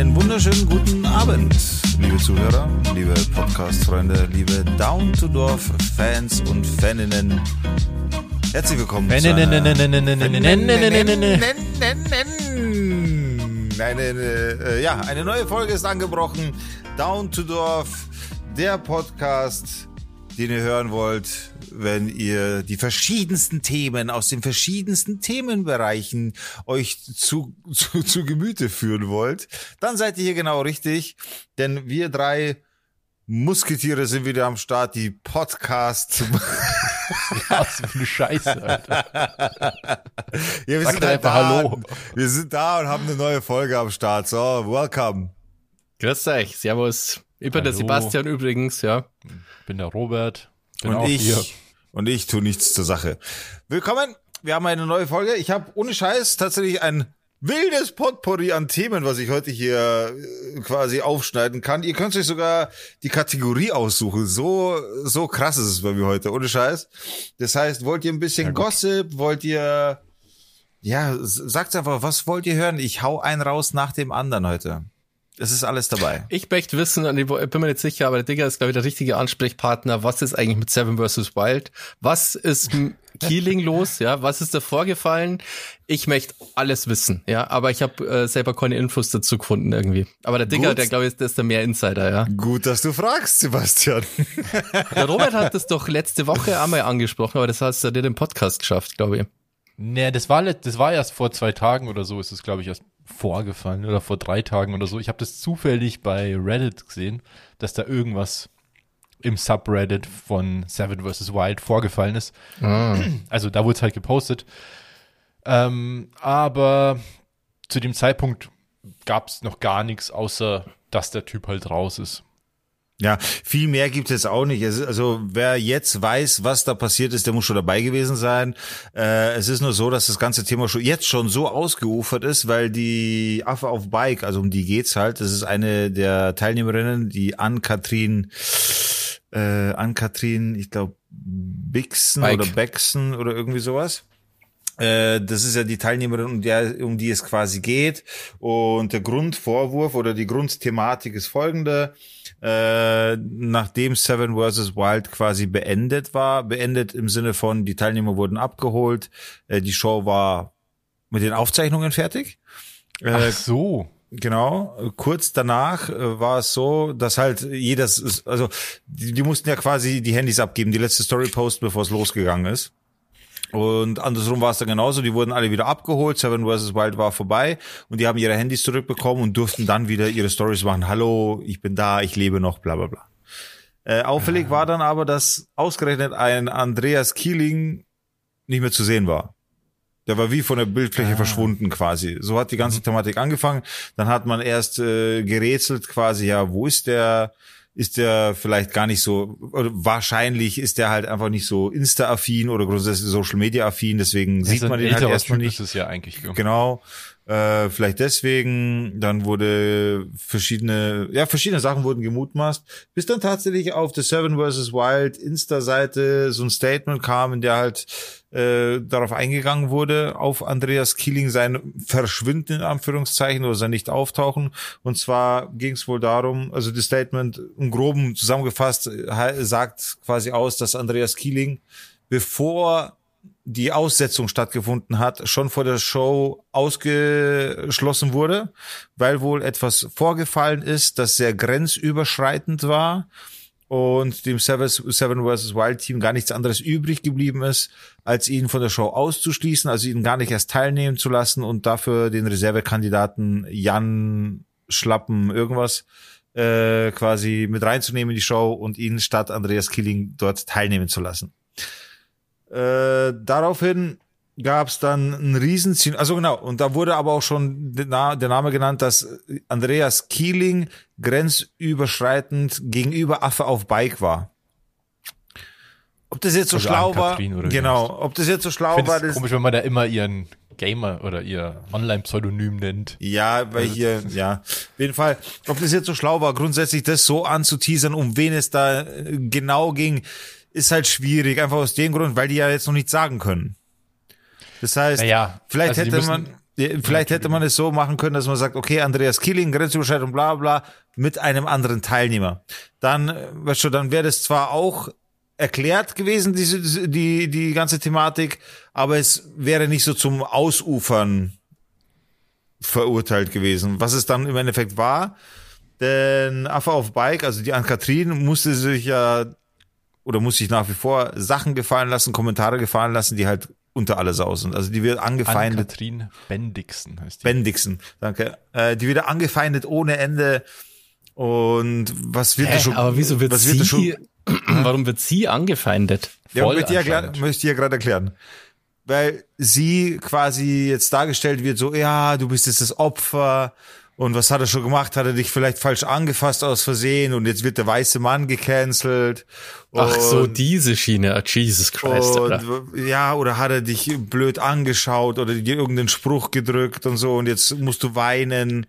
Einen wunderschönen guten Abend, liebe Zuhörer, liebe Podcast-Freunde, liebe Down-to-Dorf-Fans und Faninnen. Herzlich willkommen zu einer... Eine, ja, eine neue Folge ist angebrochen. Down to Dorf, der Podcast, den ihr hören wollt, wenn ihr die verschiedensten Themen aus den verschiedensten Themenbereichen euch zu, zu, zu Gemüte führen wollt, dann seid ihr hier genau richtig, denn wir drei Musketiere sind wieder am Start, die Podcast. Was für eine Scheiße, Alter. ja, wir Sag sind halt einfach da. Hallo. Wir sind da und haben eine neue Folge am Start. So, welcome. Grüß euch, servus. Ich bin der Hallo. Sebastian übrigens, ja. Bin der Robert. Bin und ich hier. und ich tu nichts zur Sache. Willkommen. Wir haben eine neue Folge. Ich habe ohne Scheiß tatsächlich ein wildes Potpourri an Themen, was ich heute hier äh, quasi aufschneiden kann. Ihr könnt euch sogar die Kategorie aussuchen. So so krass ist es bei mir heute, ohne Scheiß. Das heißt, wollt ihr ein bisschen Gossip? Wollt ihr ja, sagt einfach, was wollt ihr hören? Ich hau einen raus nach dem anderen heute. Es ist alles dabei. Ich möchte wissen, und ich bin mir nicht sicher, aber der Digger ist, glaube ich, der richtige Ansprechpartner. Was ist eigentlich mit Seven vs. Wild? Was ist mit Keeling los? Ja, was ist da vorgefallen? Ich möchte alles wissen, ja, aber ich habe äh, selber keine Infos dazu gefunden irgendwie. Aber der Digger, Gut. der glaube ich, der ist der mehr Insider, ja. Gut, dass du fragst, Sebastian. Der Robert hat das doch letzte Woche einmal angesprochen, aber das hast du dir den Podcast geschafft, glaube ich. Nee, das war, das war erst vor zwei Tagen oder so, ist es, glaube ich, erst vorgefallen oder vor drei Tagen oder so. Ich habe das zufällig bei Reddit gesehen, dass da irgendwas im Subreddit von Seven vs. Wild vorgefallen ist. Also da wurde es halt gepostet. Ähm, aber zu dem Zeitpunkt gab es noch gar nichts, außer dass der Typ halt raus ist. Ja, viel mehr gibt es auch nicht. Also wer jetzt weiß, was da passiert ist, der muss schon dabei gewesen sein. Äh, es ist nur so, dass das ganze Thema schon jetzt schon so ausgeufert ist, weil die Affe auf Bike, also um die geht's halt. Das ist eine der Teilnehmerinnen, die Ann-Kathrin, äh, Ann-Kathrin, ich glaube Bixen Bike. oder Bexen oder irgendwie sowas. Äh, Das ist ja die Teilnehmerin, um, der, um die es quasi geht. Und der Grundvorwurf oder die Grundthematik ist folgende. Äh, nachdem Seven vs. Wild quasi beendet war, beendet im Sinne von, die Teilnehmer wurden abgeholt, äh, die Show war mit den Aufzeichnungen fertig. Äh, Ach so. Genau, kurz danach äh, war es so, dass halt jedes, also die, die mussten ja quasi die Handys abgeben, die letzte Story posten, bevor es losgegangen ist. Und andersrum war es dann genauso, die wurden alle wieder abgeholt, Seven vs. Wild war vorbei und die haben ihre Handys zurückbekommen und durften dann wieder ihre Stories machen. Hallo, ich bin da, ich lebe noch, bla bla bla. Äh, auffällig war dann aber, dass ausgerechnet ein Andreas Keeling nicht mehr zu sehen war. Der war wie von der Bildfläche verschwunden quasi. So hat die ganze Thematik angefangen. Dann hat man erst äh, gerätselt quasi, ja, wo ist der? Ist der vielleicht gar nicht so, oder wahrscheinlich ist der halt einfach nicht so Insta-affin oder grundsätzlich Social-Media-affin, deswegen sieht ein man den halt erstmal nicht. Ist es ja eigentlich. Genau. Äh, vielleicht deswegen, dann wurde verschiedene, ja, verschiedene Sachen wurden gemutmaßt, bis dann tatsächlich auf der Seven vs. Wild Insta-Seite so ein Statement kam, in der halt äh, darauf eingegangen wurde, auf Andreas Keeling sein Verschwinden in Anführungszeichen oder sein Nicht-Auftauchen. Und zwar ging es wohl darum, also das Statement im Groben zusammengefasst äh, sagt quasi aus, dass Andreas Keeling, bevor die Aussetzung stattgefunden hat, schon vor der Show ausgeschlossen wurde, weil wohl etwas vorgefallen ist, das sehr grenzüberschreitend war und dem Seven vs. Wild Team gar nichts anderes übrig geblieben ist, als ihn von der Show auszuschließen, also ihn gar nicht erst teilnehmen zu lassen und dafür den Reservekandidaten Jan Schlappen irgendwas äh, quasi mit reinzunehmen in die Show und ihn statt Andreas Killing dort teilnehmen zu lassen. Äh, daraufhin gab es dann ein riesen also genau, und da wurde aber auch schon der Na- der Name genannt, dass Andreas Keeling grenzüberschreitend gegenüber Affe auf Bike war. Ob das jetzt so Also schlau war, genau, ob das jetzt so schlau war, das, komisch, wenn man da immer ihren Gamer oder ihr Online-Pseudonym nennt. Ja, weil hier, ja, auf jeden Fall, ob das jetzt so schlau war, grundsätzlich das so anzuteasern, um wen es da äh, genau ging, ist halt schwierig, einfach aus dem Grund, weil die ja jetzt noch nichts sagen können. Das heißt, Naja, vielleicht also hätte man, vielleicht hätte man es so machen können, dass man sagt, okay, Andreas Kieling, Grenzüberschreitung, bla bla, mit einem anderen Teilnehmer. Dann, äh, weißt du, dann wäre das zwar auch erklärt gewesen, diese, die, die ganze Thematik, aber es wäre nicht so zum Ausufern verurteilt gewesen, was es dann im Endeffekt war. Denn Affe auf Bike, also die Ann-Kathrin, musste sich ja oder muss sich nach wie vor Sachen gefallen lassen, Kommentare gefallen lassen, die halt unter alle Sau sind. Also die wird angefeindet. Katrin Bendixen heißt die. Bendixen, danke. Äh, die wird angefeindet ohne Ende. Und was wird Hä, da schon? aber wieso wird was sie, da schon? warum wird sie angefeindet? Ja, Voll möchte ich ja, klar- anscheinend. möchte ich ja gerade erklären. Weil sie quasi jetzt dargestellt wird, so, ja, du bist jetzt das Opfer. Und was hat er schon gemacht? Hat er dich vielleicht falsch angefasst aus Versehen und jetzt wird der weiße Mann gecancelt. Ach so, Und- die Schiene. Ah, Jesus Christ. Und ja, oder hat er dich blöd angeschaut oder dir irgendeinen Spruch gedrückt und so und jetzt musst du weinen.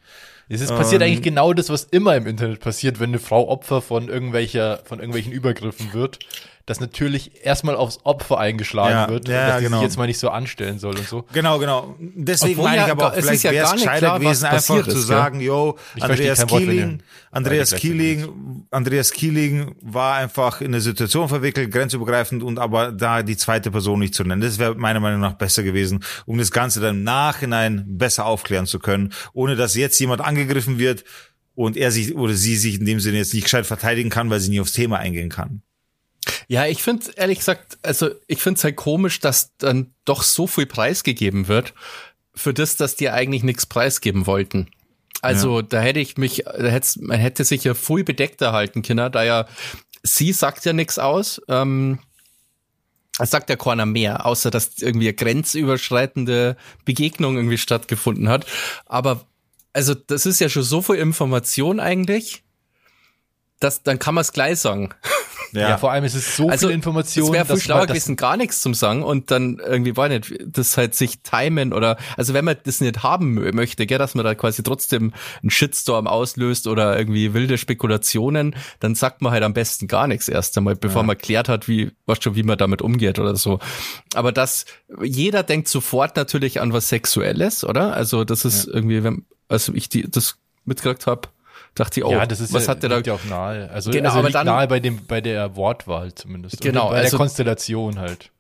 Es ist passiert Ähm, eigentlich genau das, was immer im Internet passiert, wenn eine Frau Opfer von irgendwelcher, von irgendwelchen Übergriffen wird, dass natürlich erstmal aufs Opfer eingeschlagen Ja, wird, ja, dass sie genau. sich jetzt mal nicht so anstellen soll und so. Genau, genau. Deswegen Obwohl meine ja ich aber auch, es vielleicht wäre es gescheiter klar, gewesen, einfach zu sagen, yo, Ich Andreas Kieling, ihr Andreas Kieling, Andreas Kieling war einfach in eine Situation verwickelt, grenzübergreifend und aber da die zweite Person nicht zu nennen. Das wäre meiner Meinung nach besser gewesen, um das Ganze dann im Nachhinein besser aufklären zu können, ohne dass jetzt jemand angegriffen wird und er sich oder sie sich in dem Sinne jetzt nicht gescheit verteidigen kann, weil sie nie aufs Thema eingehen kann. Ja, ich finde ehrlich gesagt, also ich finde es halt komisch, dass dann doch so viel preisgegeben wird für das, dass die eigentlich nichts preisgeben wollten. Also da hätte ich mich, da hätte, man hätte sich ja viel bedeckter halten können, da ja sie sagt ja nichts aus. Ähm, es sagt ja keiner mehr, außer dass irgendwie eine grenzüberschreitende Begegnung irgendwie stattgefunden hat. Aber also das ist ja schon so viel Information eigentlich, dass dann kann man es gleich sagen. Ja. vor allem ist es so Also, viel Information, Es wäre viel schlauer gewesen, gar nichts zum sagen und dann irgendwie, weiß nicht, das halt sich timen oder, also wenn man das nicht haben mö- möchte, gell, dass man da quasi trotzdem einen Shitstorm auslöst oder irgendwie wilde Spekulationen, dann sagt man halt am besten gar nichts erst einmal, bevor man klärt hat, wie, was schon, wie man damit umgeht oder so. Aber das, jeder denkt sofort natürlich an was Sexuelles, oder? Also das ist irgendwie, wenn, also ich die, das mitgekriegt habe, dachte ich, oh, ja, das ist was ja, hat der da ja auch nahe. Also, Genau, also aber liegt dann- nahe bei dem, bei der Wortwahl zumindest. Genau, bei also- der Konstellation halt.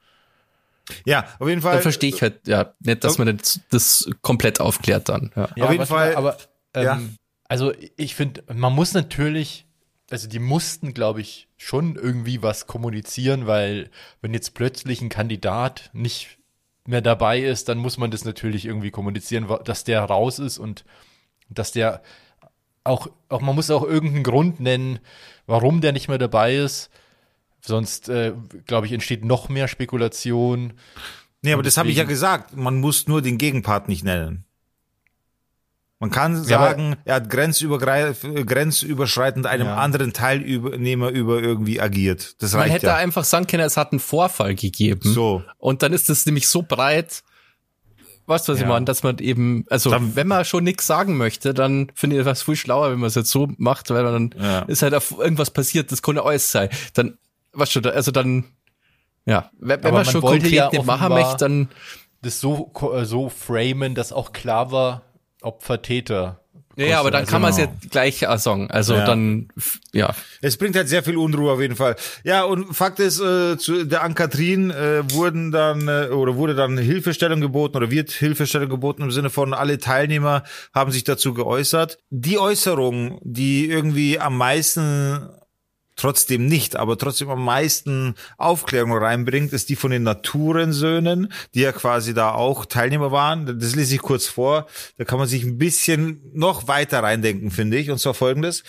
Ja, auf jeden Fall. dann verstehe ich halt, ja, nicht, dass man das, das komplett aufklärt dann. Ja. Ja, Auf jeden Fall- mal, aber ähm, ja. also ich finde, man muss natürlich, also die mussten, glaube ich, schon irgendwie was kommunizieren, weil wenn jetzt plötzlich ein Kandidat nicht mehr dabei ist, dann muss man das natürlich irgendwie kommunizieren, dass der raus ist und dass der auch, auch man muss auch irgendeinen Grund nennen, warum der nicht mehr dabei ist. Sonst, äh, glaube ich, entsteht noch mehr Spekulation. Nee, aber das habe ich ja gesagt. Man muss nur den Gegenpart nicht nennen. Man kann Ja, aber- sagen, er hat grenzübergreif grenzüberschreitend einem Ja. anderen Teilnehmer über irgendwie agiert. Das Man reicht hätte ja. einfach sagen können, es hat einen Vorfall gegeben. So. Und dann ist das nämlich so breit, weißt du, was ich Ja. meine, dass man eben, also Dann- wenn man schon nichts sagen möchte, dann finde ich das viel schlauer, wenn man es jetzt so macht, weil dann Ja. ist halt auf irgendwas passiert, das kann ja alles sein. Dann, weißt du, also dann, ja, wenn, wenn man man schon konkret ja nicht machen möchte, dann, das so, äh, so framen, dass auch klar war, Opfer, Täter. Ja, ja, aber dann kann man es ja gleich auch sagen. Also Ja. dann, ja, Es bringt halt sehr viel Unruhe auf jeden Fall. Ja, und Fakt ist, äh, zu der Ann-Kathrin äh, wurden dann äh, oder wurde dann Hilfestellung geboten oder wird Hilfestellung geboten im Sinne von alle Teilnehmer haben sich dazu geäußert. Die Äußerung, die irgendwie am meisten trotzdem nicht, aber trotzdem am meisten Aufklärung reinbringt, ist die von den Naturensöhnen, die ja quasi da auch Teilnehmer waren. Das lese ich kurz vor. Da kann man sich ein bisschen noch weiter reindenken, finde ich. Und zwar folgendes.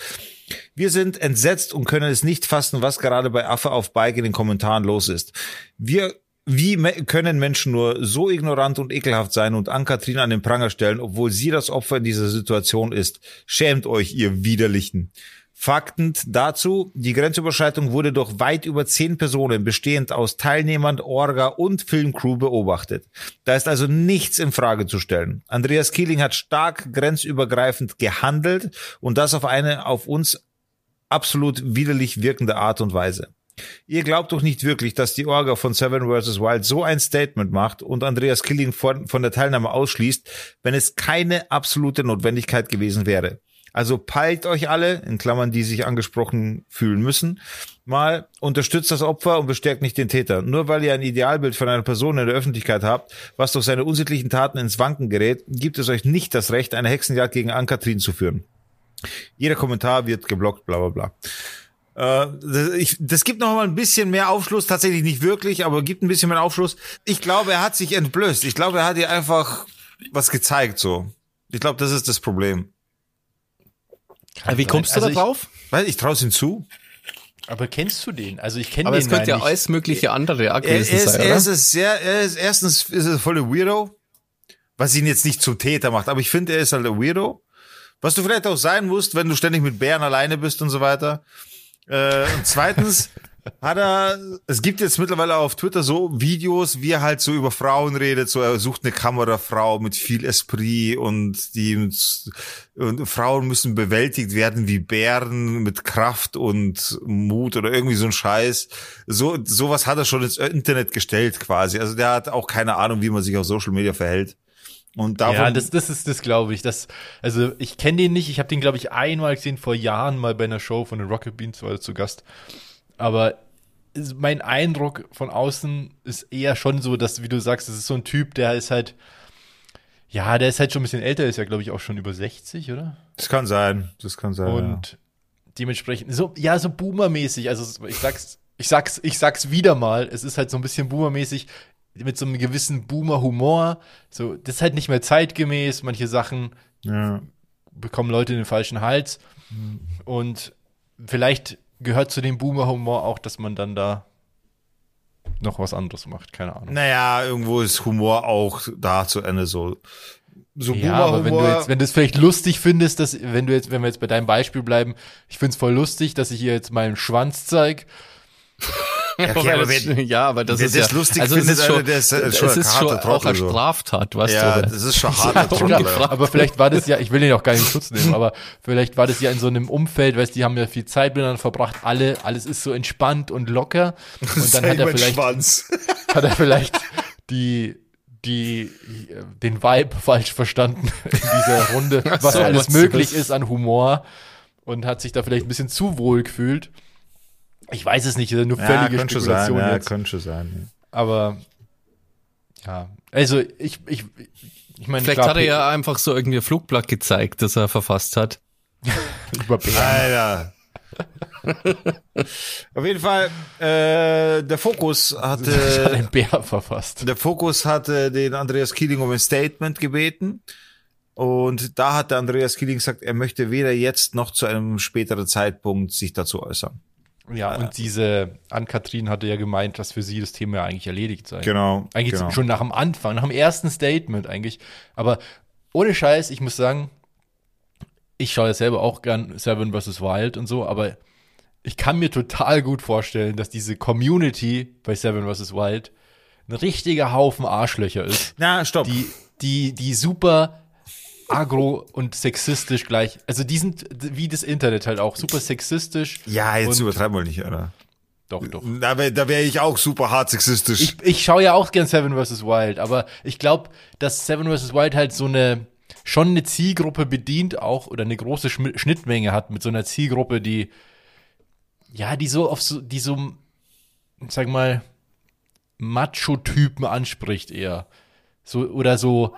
Wir sind entsetzt und können es nicht fassen, was gerade bei Affe auf Bike in den Kommentaren los ist. Wir wie können Menschen nur so ignorant und ekelhaft sein und Ann-Kathrin an den Pranger stellen, obwohl sie das Opfer in dieser Situation ist? Schämt euch, ihr Widerlichen. Fakten dazu, die Grenzüberschreitung wurde durch weit über zehn Personen, bestehend aus Teilnehmern, Orga und Filmcrew beobachtet. Da ist also nichts in Frage zu stellen. Andreas Kieling hat stark grenzübergreifend gehandelt und das auf eine auf uns absolut widerlich wirkende Art und Weise. Ihr glaubt doch nicht wirklich, dass die Orga von Seven vs. Wild so ein Statement macht und Andreas Killing von, von der Teilnahme ausschließt, wenn es keine absolute Notwendigkeit gewesen wäre. Also peilt euch alle, in Klammern, die sich angesprochen fühlen müssen, mal unterstützt das Opfer und bestärkt nicht den Täter. Nur weil ihr ein Idealbild von einer Person in der Öffentlichkeit habt, was durch seine unsittlichen Taten ins Wanken gerät, gibt es euch nicht das Recht, eine Hexenjagd gegen Ann-Kathrin zu führen. Jeder Kommentar wird geblockt, bla bla bla. Äh, das, ich, das gibt noch mal ein bisschen mehr Aufschluss, tatsächlich nicht wirklich, aber gibt ein bisschen mehr Aufschluss. Ich glaube, er hat sich entblößt. Ich glaube, er hat ihr einfach was gezeigt, so. Ich glaube, das ist das Problem. Kann Wie kommst du also da drauf? Ich, weil ich traue es ihm zu. Aber kennst du den? Also ich kenne den. Aber es könnte ja alles mögliche andere gewesen er ist, sein, Er ist sehr, er ist, erstens ist er voll der Weirdo, was ihn jetzt nicht zum Täter macht, aber ich finde, er ist halt ein Weirdo. Was du vielleicht auch sein musst, wenn du ständig mit Bären alleine bist und so weiter. Äh, und zweitens hat er, es gibt jetzt mittlerweile auf Twitter so Videos, wie er halt so über Frauen redet, so er sucht eine Kamerafrau mit viel Esprit und die und Frauen müssen bewältigt werden wie Bären mit Kraft und Mut oder irgendwie so ein Scheiß. So sowas hat er schon ins Internet gestellt quasi. Also der hat auch keine Ahnung, wie man sich auf Social Media verhält. Und davon ja, das, das ist das, glaube ich. Das, also ich kenne den nicht. Ich habe den, glaube ich, einmal gesehen vor Jahren mal bei einer Show von den Rocket Beans war er zu Gast. Aber mein Eindruck von außen ist eher schon so, dass, wie du sagst, das ist so ein Typ, der ist halt, ja, der ist halt schon ein bisschen älter, ist ja, glaube ich, auch schon über 60, oder? Das kann sein, das kann sein. Und ja. dementsprechend, so, ja, so Boomer-mäßig, also ich sag's, ich sag's, ich sag's wieder mal, es ist halt so ein bisschen Boomer-mäßig, mit so einem gewissen Boomer-Humor. So, das ist halt nicht mehr zeitgemäß, manche Sachen ja. bekommen Leute in den falschen Hals. Mhm. Und vielleicht gehört zu dem Boomer-Humor auch, dass man dann da noch was anderes macht, keine Ahnung. Naja, irgendwo ist Humor auch da zu Ende so. So ja, aber wenn du jetzt, wenn du es vielleicht lustig findest, dass, wenn du jetzt, wenn wir jetzt bei deinem Beispiel bleiben, ich find's voll lustig, dass ich hier jetzt meinen Schwanz zeig. Okay, aber wenn, ja, aber das ist das ja, lustig also findet, ist schon, der ist, äh, schon es ist schon auch eine Straftat, weißt ja, du? Ja, das ist schon hart. Trottel, aber vielleicht war das ja, ich will den auch gar nicht in Schutz nehmen, aber vielleicht war das ja in so einem Umfeld, weißt die haben ja viel Zeit miteinander verbracht, alle, alles ist so entspannt und locker und dann hat er vielleicht, Schwanz. hat er vielleicht die, die, den Vibe falsch verstanden in dieser Runde, was so, alles möglich ist an Humor und hat sich da vielleicht ein bisschen zu wohl gefühlt. Ich weiß es nicht, nur völlige ja, Spekulation sein, jetzt. Ja, könnte sein. Aber ja, also ich, ich, ich meine, vielleicht klar, hat er ja einfach so irgendwie ein Flugblatt gezeigt, das er verfasst hat. Über Alter. Auf jeden Fall, äh, der Fokus hatte den Bär verfasst. Der Fokus hatte den Andreas Kieling um ein Statement gebeten. Und da hat der Andreas Kieling gesagt, er möchte weder jetzt noch zu einem späteren Zeitpunkt sich dazu äußern. Ja, und diese Ann-Kathrin hatte ja gemeint, dass für sie das Thema ja eigentlich erledigt sei. Genau. Eigentlich genau. schon nach dem Anfang, nach dem ersten Statement eigentlich. Aber ohne Scheiß, ich muss sagen, ich schaue ja selber auch gern Seven vs. Wild und so, aber ich kann mir total gut vorstellen, dass diese Community bei Seven vs. Wild ein richtiger Haufen Arschlöcher ist. Na, stopp. Die, die, die super agro und sexistisch gleich. Also die sind wie das Internet halt auch super sexistisch. Ja, jetzt übertreiben wir nicht, oder? Doch, doch. Da wäre da wär ich auch super hart sexistisch. Ich, ich schaue ja auch gern Seven vs. Wild, aber ich glaube, dass Seven vs. Wild halt so eine schon eine Zielgruppe bedient auch oder eine große Schnittmenge hat mit so einer Zielgruppe, die ja, die so auf so, die so, sag mal, Macho-Typen anspricht eher. So, oder so,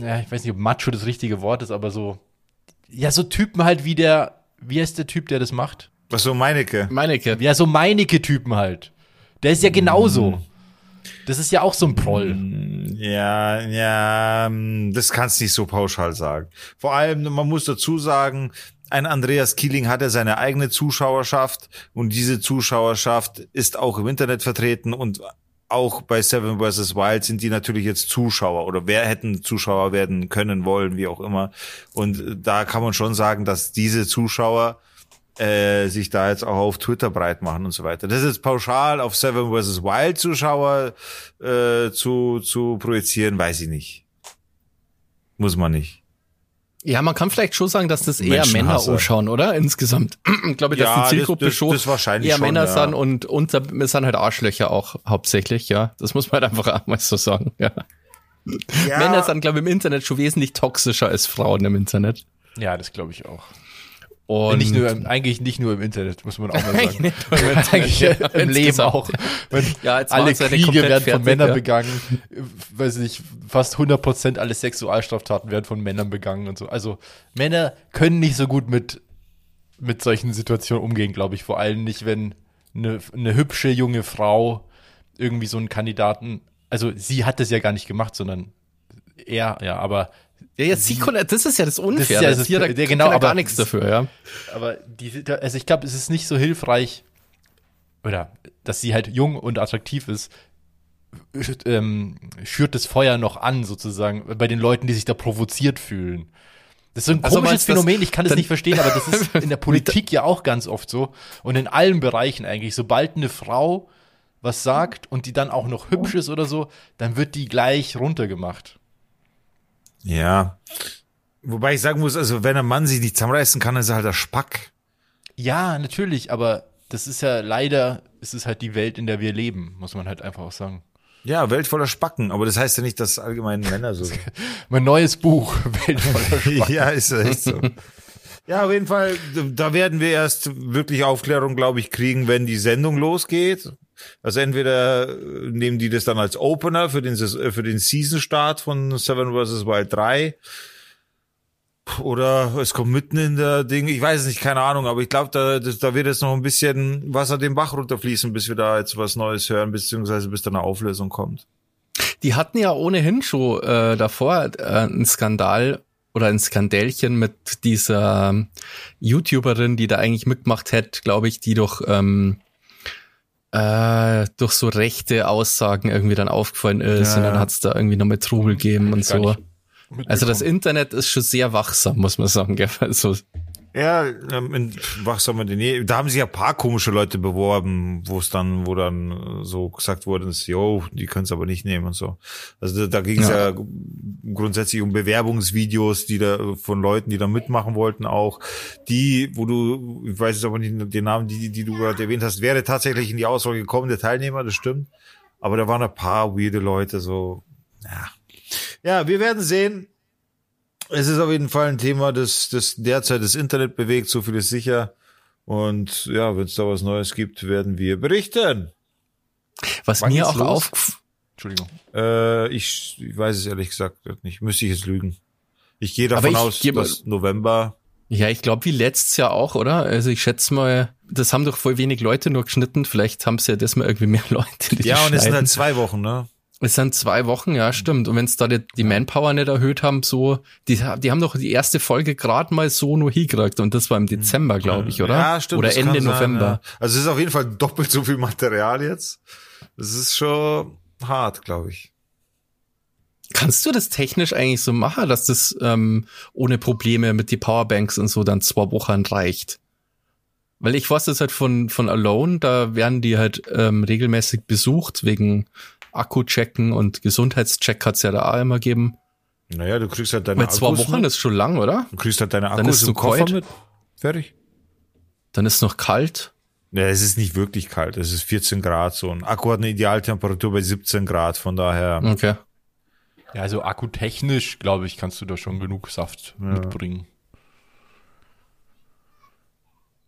ja, ich weiß nicht, ob Macho das richtige Wort ist, aber so, ja, so Typen halt wie der, wie heißt der Typ, der das macht? Was so Meinecke? Meinecke. Ja, so Meinecke-Typen halt. Der ist ja genauso. Mm. Das ist ja auch so ein Proll. Hm, ja, ja, hm, das kannst nicht so pauschal sagen. Vor allem, man muss dazu sagen, ein Andreas Kieling hat ja seine eigene Zuschauerschaft und diese Zuschauerschaft ist auch im Internet vertreten und auch bei Seven vs. Wild sind die natürlich jetzt Zuschauer oder wer hätten Zuschauer werden können wollen, wie auch immer. Und da kann man schon sagen, dass diese Zuschauer äh, sich da jetzt auch auf Twitter breit machen und so weiter. Das ist pauschal auf Seven vs. Wild Zuschauer äh, zu, zu projizieren, weiß ich nicht. Muss man nicht. Ja, man kann vielleicht schon sagen, dass das eher Männer Menschenhasser. anschauen, oder? Insgesamt. Ich glaube, dass Ja, die das- Zielgruppe das- schon das wahrscheinlich eher schon, Männer ja. sind und unter, wir sind halt Arschlöcher auch hauptsächlich, ja. Das muss man halt einfach auch mal so sagen, ja. Ja, Männer sind, glaube ich, im Internet schon wesentlich toxischer als Frauen im Internet. Ja, das glaube ich auch. Und nicht nur im, eigentlich nicht nur im Internet, muss man auch mal sagen. nicht eigentlich ja, im Leben auch. Ja, jetzt alle Kriege werden von fertig, Männern ja. begangen. Weiß nicht, fast 100% alle Sexualstraftaten werden von Männern begangen und so. Also Männer können nicht so gut mit, mit solchen Situationen umgehen, glaube ich. Vor allem nicht, wenn eine, eine hübsche junge Frau irgendwie so einen Kandidaten, also sie hat das ja gar nicht gemacht, sondern er, ja, aber Ja, ja, sie konnte, das ist ja das Unfaire. Das ist ja das- ja, ja, genau, kann aber gar nichts dafür, ja. aber die, also ich glaube, es ist nicht so hilfreich, oder dass sie halt jung und attraktiv ist, ähm, schürt das Feuer noch an, sozusagen, bei den Leuten, die sich da provoziert fühlen. Das ist so ein Also komisches Phänomen, ich kann es nicht verstehen, aber das ist in der Politik ja auch ganz oft so und in allen Bereichen eigentlich. Sobald eine Frau was sagt und die dann auch noch hübsch ist oder so, dann wird die gleich runtergemacht. Ja. Wobei ich sagen muss, also wenn ein Mann sich nicht zusammenreißen kann, ist er halt der Spack. Ja, natürlich, aber das ist ja leider, es ist halt die Welt, in der wir leben, muss man halt einfach auch sagen. Ja, Welt voller Spacken, aber das heißt ja nicht, dass allgemein Männer so sind. Mein neues Buch, Welt voller Spaß. ja, ist echt so. Ja, auf jeden Fall, da werden wir erst wirklich Aufklärung, glaube ich, kriegen, wenn die Sendung losgeht. Also entweder äh, nehmen die das dann als Opener für den, äh, für den Season-Start von Seven vs. Wild 3. Oder es kommt mitten in der Ding, ich weiß es nicht, keine Ahnung, aber ich glaube, da, da wird jetzt noch ein bisschen Wasser den Bach runterfließen, bis wir da jetzt was Neues hören, beziehungsweise bis da eine Auflösung kommt. Die hatten ja ohnehin schon äh, davor äh, einen Skandal oder ein Skandälchen mit dieser ähm, YouTuberin, die da eigentlich mitgemacht hätte, glaube ich, die durch ähm, äh, durch so rechte Aussagen irgendwie dann aufgefallen ist Ja, und dann hat es da irgendwie nochmal Trubel gegeben und so. Also das. Internet ist schon sehr wachsam, muss man sagen. Gell? Also, Ja, ähm, in wachsamer Nähe. Da haben sich ja ein paar komische Leute beworben, wo es dann, wo dann so gesagt wurde, ist, yo, die können es aber nicht nehmen und so. Also da, da ging es ja. Ja. grundsätzlich um Bewerbungsvideos, die da von Leuten, die da mitmachen wollten, auch die, wo du, ich weiß jetzt aber nicht den Namen, die, die du gerade erwähnt hast, wäre tatsächlich in die Auswahl gekommen, der Teilnehmer, das stimmt. Aber da waren ein paar weirde Leute, so, ja. Ja, wir werden sehen. Es ist auf jeden Fall ein Thema, das, das derzeit das Internet bewegt, so viel ist sicher. Und ja, wenn es da was Neues gibt, werden wir berichten. was Wann mir auch auf Entschuldigung. Äh, ich, ich weiß es ehrlich gesagt nicht. Müsste ich jetzt lügen. Ich gehe davon ich aus, dass November. Ja, ich glaube, wie letztes Jahr auch, oder? Also ich schätze mal, das haben doch voll wenig Leute nur geschnitten. Vielleicht haben sie ja das mal irgendwie mehr Leute, die Ja, und es sind halt zwei Wochen, ne? Es sind zwei Wochen, ja, stimmt. Und wenn es da die, die Manpower nicht erhöht haben, so, die, die haben doch die erste Folge gerade mal so nur hingekriegt. Und das war im Dezember, glaube ich, oder? Ja, stimmt. Oder Ende sein, November. ja. Also es ist auf jeden Fall doppelt so viel Material jetzt. Das ist schon hart, glaube ich. Kannst du das technisch eigentlich so machen, dass das ähm, ohne Probleme mit die Powerbanks und so dann zwei Wochen reicht? Weil ich weiß das halt von, von Alone, da werden die halt ähm, regelmäßig besucht wegen Akku-Checken und Gesundheitscheck hat's ja da auch immer gegeben. Naja, du kriegst halt deine zwei Akkus Wochen mit. ist schon lang, oder? Du kriegst halt deine Dann Akkus ist im Koffer kalt. mit. Fertig. Dann ist noch kalt. Ja, es ist nicht wirklich kalt. Es ist 14 Grad so. Ein Akku hat eine Idealtemperatur bei 17 Grad. Von daher. Okay. Ja, also akkutechnisch, glaube ich, kannst du da schon genug Saft mitbringen.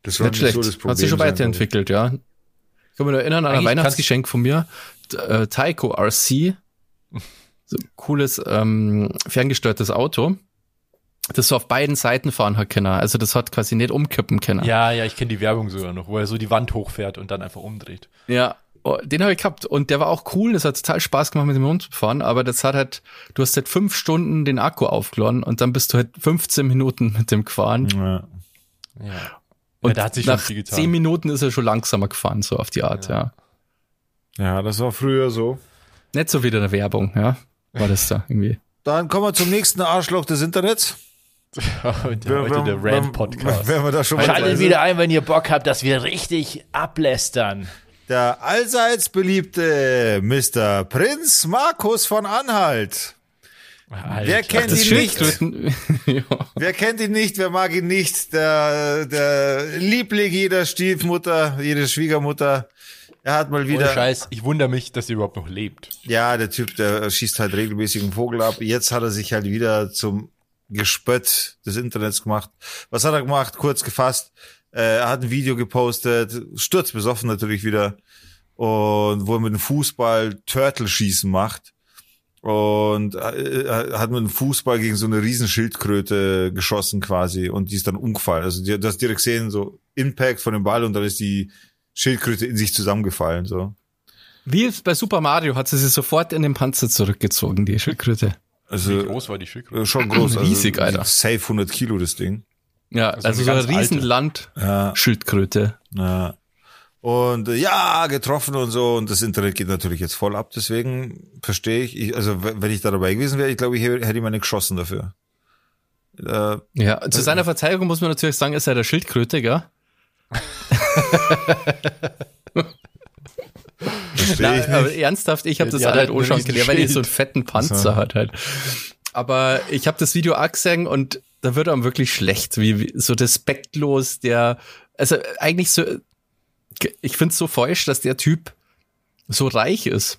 Das soll Nicht schlecht. so das Problem Hat sich schon weiterentwickelt, ja. Ich kann mich noch erinnern an ein Eigentlich Weihnachtsgeschenk von mir. Äh, Taiko RC. So ein cooles, ähm, ferngesteuertes Auto. Das so auf beiden Seiten fahren hat können. Also das hat quasi nicht umkippen können. Ja, ja, ich kenne die Werbung sogar noch, wo er so die Wand hochfährt und dann einfach umdreht. Ja. Oh, den habe ich gehabt und der war auch cool, das hat total Spaß gemacht mit dem Hund zu fahren, aber das hat halt, du hast halt fünf Stunden den Akku aufgeladen und dann bist du halt 15 Minuten mit dem gefahren Ja. Ja. Und ja, da hat sich schon nach viel getan. zehn Minuten ist er schon langsamer gefahren, so auf die Art, ja. ja, das war früher so. Nicht so wie in der Werbung, ja. War das da irgendwie. Dann kommen wir zum nächsten Arschloch des Internets. heute heute der Rand-Podcast. Wenn wir da schon mal dabei Schaltet wieder ein, wenn ihr Bock habt, dass wir richtig ablästern. Der allseits beliebte Mr. Prinz Markus von Anhalt Alter. Wer kennt Das ihn nicht? Wer kennt ihn nicht? Wer mag ihn nicht? Der, der Liebling jeder Stiefmutter, jede Schwiegermutter. Er hat mal Ohne wieder. Scheiß, ich wundere mich, dass sie überhaupt noch lebt. Ja, der Typ, der schießt halt regelmäßig einen Vogel ab. Jetzt hat er sich halt wieder zum Gespött des Internets gemacht. Was hat er gemacht? Kurz gefasst. Äh, er hat ein Video gepostet, sturzbesoffen natürlich wieder. Und wo er mit dem Fußball Turtle-Schießen macht. Und äh, er hat mit dem Fußball gegen so eine Riesenschildkröte geschossen quasi. Und die ist dann umgefallen. Also die, du hast direkt gesehen, so Impact von dem Ball und dann ist die Schildkröte in sich zusammengefallen. So. Wie bei Super Mario hat sie sich sofort in den Panzer zurückgezogen, die Schildkröte. Wie Also groß war die Schildkröte? äh, schon groß. Also Riesig, Alter. Safe 100 Kilo das Ding. Ja, Also also, so eine ganz alte. Riesenland Ja. Schildkröte. Ja. Und äh, ja, getroffen und so. Und das Internet geht natürlich jetzt voll ab. Deswegen verstehe ich, ich also wenn ich da dabei gewesen wäre, ich glaube, ich hätte ihm eine geschossen dafür. Äh, Ja, zu seiner Verteidigung muss man natürlich sagen, ist er der Schildkröte, gell? verstehe ich Na, aber ernsthaft, ich habe das Ja, halt auch schon gelernt, weil ich so einen fetten Panzer So. hat halt. Aber ich habe das Video auch gesehen und da wird einem wirklich schlecht, wie, wie so respektlos der, also eigentlich so, ich find's so falsch, dass der Typ so reich ist.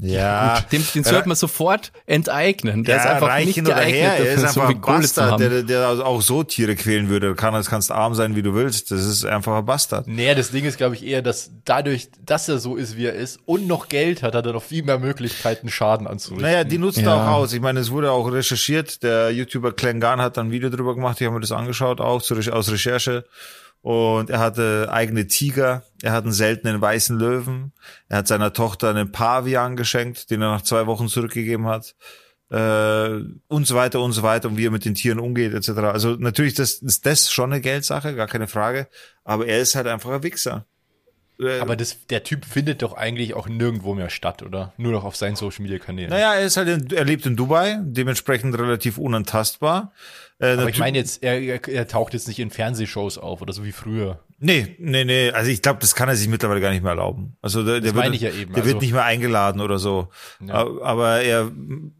Ja. Dem, den sollte man sofort enteignen. Der ja, ist einfach reich nicht geeignet, her, er ist dafür, so einfach ein Bastard, der, der auch so Tiere quälen würde. Kann, das kannst arm sein, wie du willst. Das ist einfach ein Bastard. Nee, das Ding ist, glaube ich, eher, dass dadurch, dass er so ist, wie er ist und noch Geld hat, hat er noch viel mehr Möglichkeiten, Schaden anzurichten. Naja, die nutzt er Ja. auch aus. Ich meine, es wurde auch recherchiert. Der YouTuber Klengan hat dann ein Video drüber gemacht. Ich habe mir das angeschaut, auch aus Recherche. Und er hatte eigene Tiger. Er hat einen seltenen weißen Löwen. Er hat seiner Tochter einen Pavian geschenkt, den er nach zwei Wochen zurückgegeben hat. Äh, und so weiter und so weiter und wie er mit den Tieren umgeht etc. Also natürlich das, ist das schon eine Geldsache, gar keine Frage. Aber er ist halt einfach ein Wichser. Äh, Aber das, der Typ findet doch eigentlich auch nirgendwo mehr statt, oder? Nur noch auf seinen Social Media Kanälen. naja, er ist halt, in, er lebt in Dubai, dementsprechend relativ unantastbar. Äh, Aber ich meine jetzt, er, er, er taucht jetzt nicht in Fernsehshows auf oder so wie früher. Nee, nee, nee. Also ich glaube, das kann er sich mittlerweile gar nicht mehr erlauben. Also der, der wird, ja eben. Der Also- wird nicht mehr eingeladen oder so. Ja. Aber er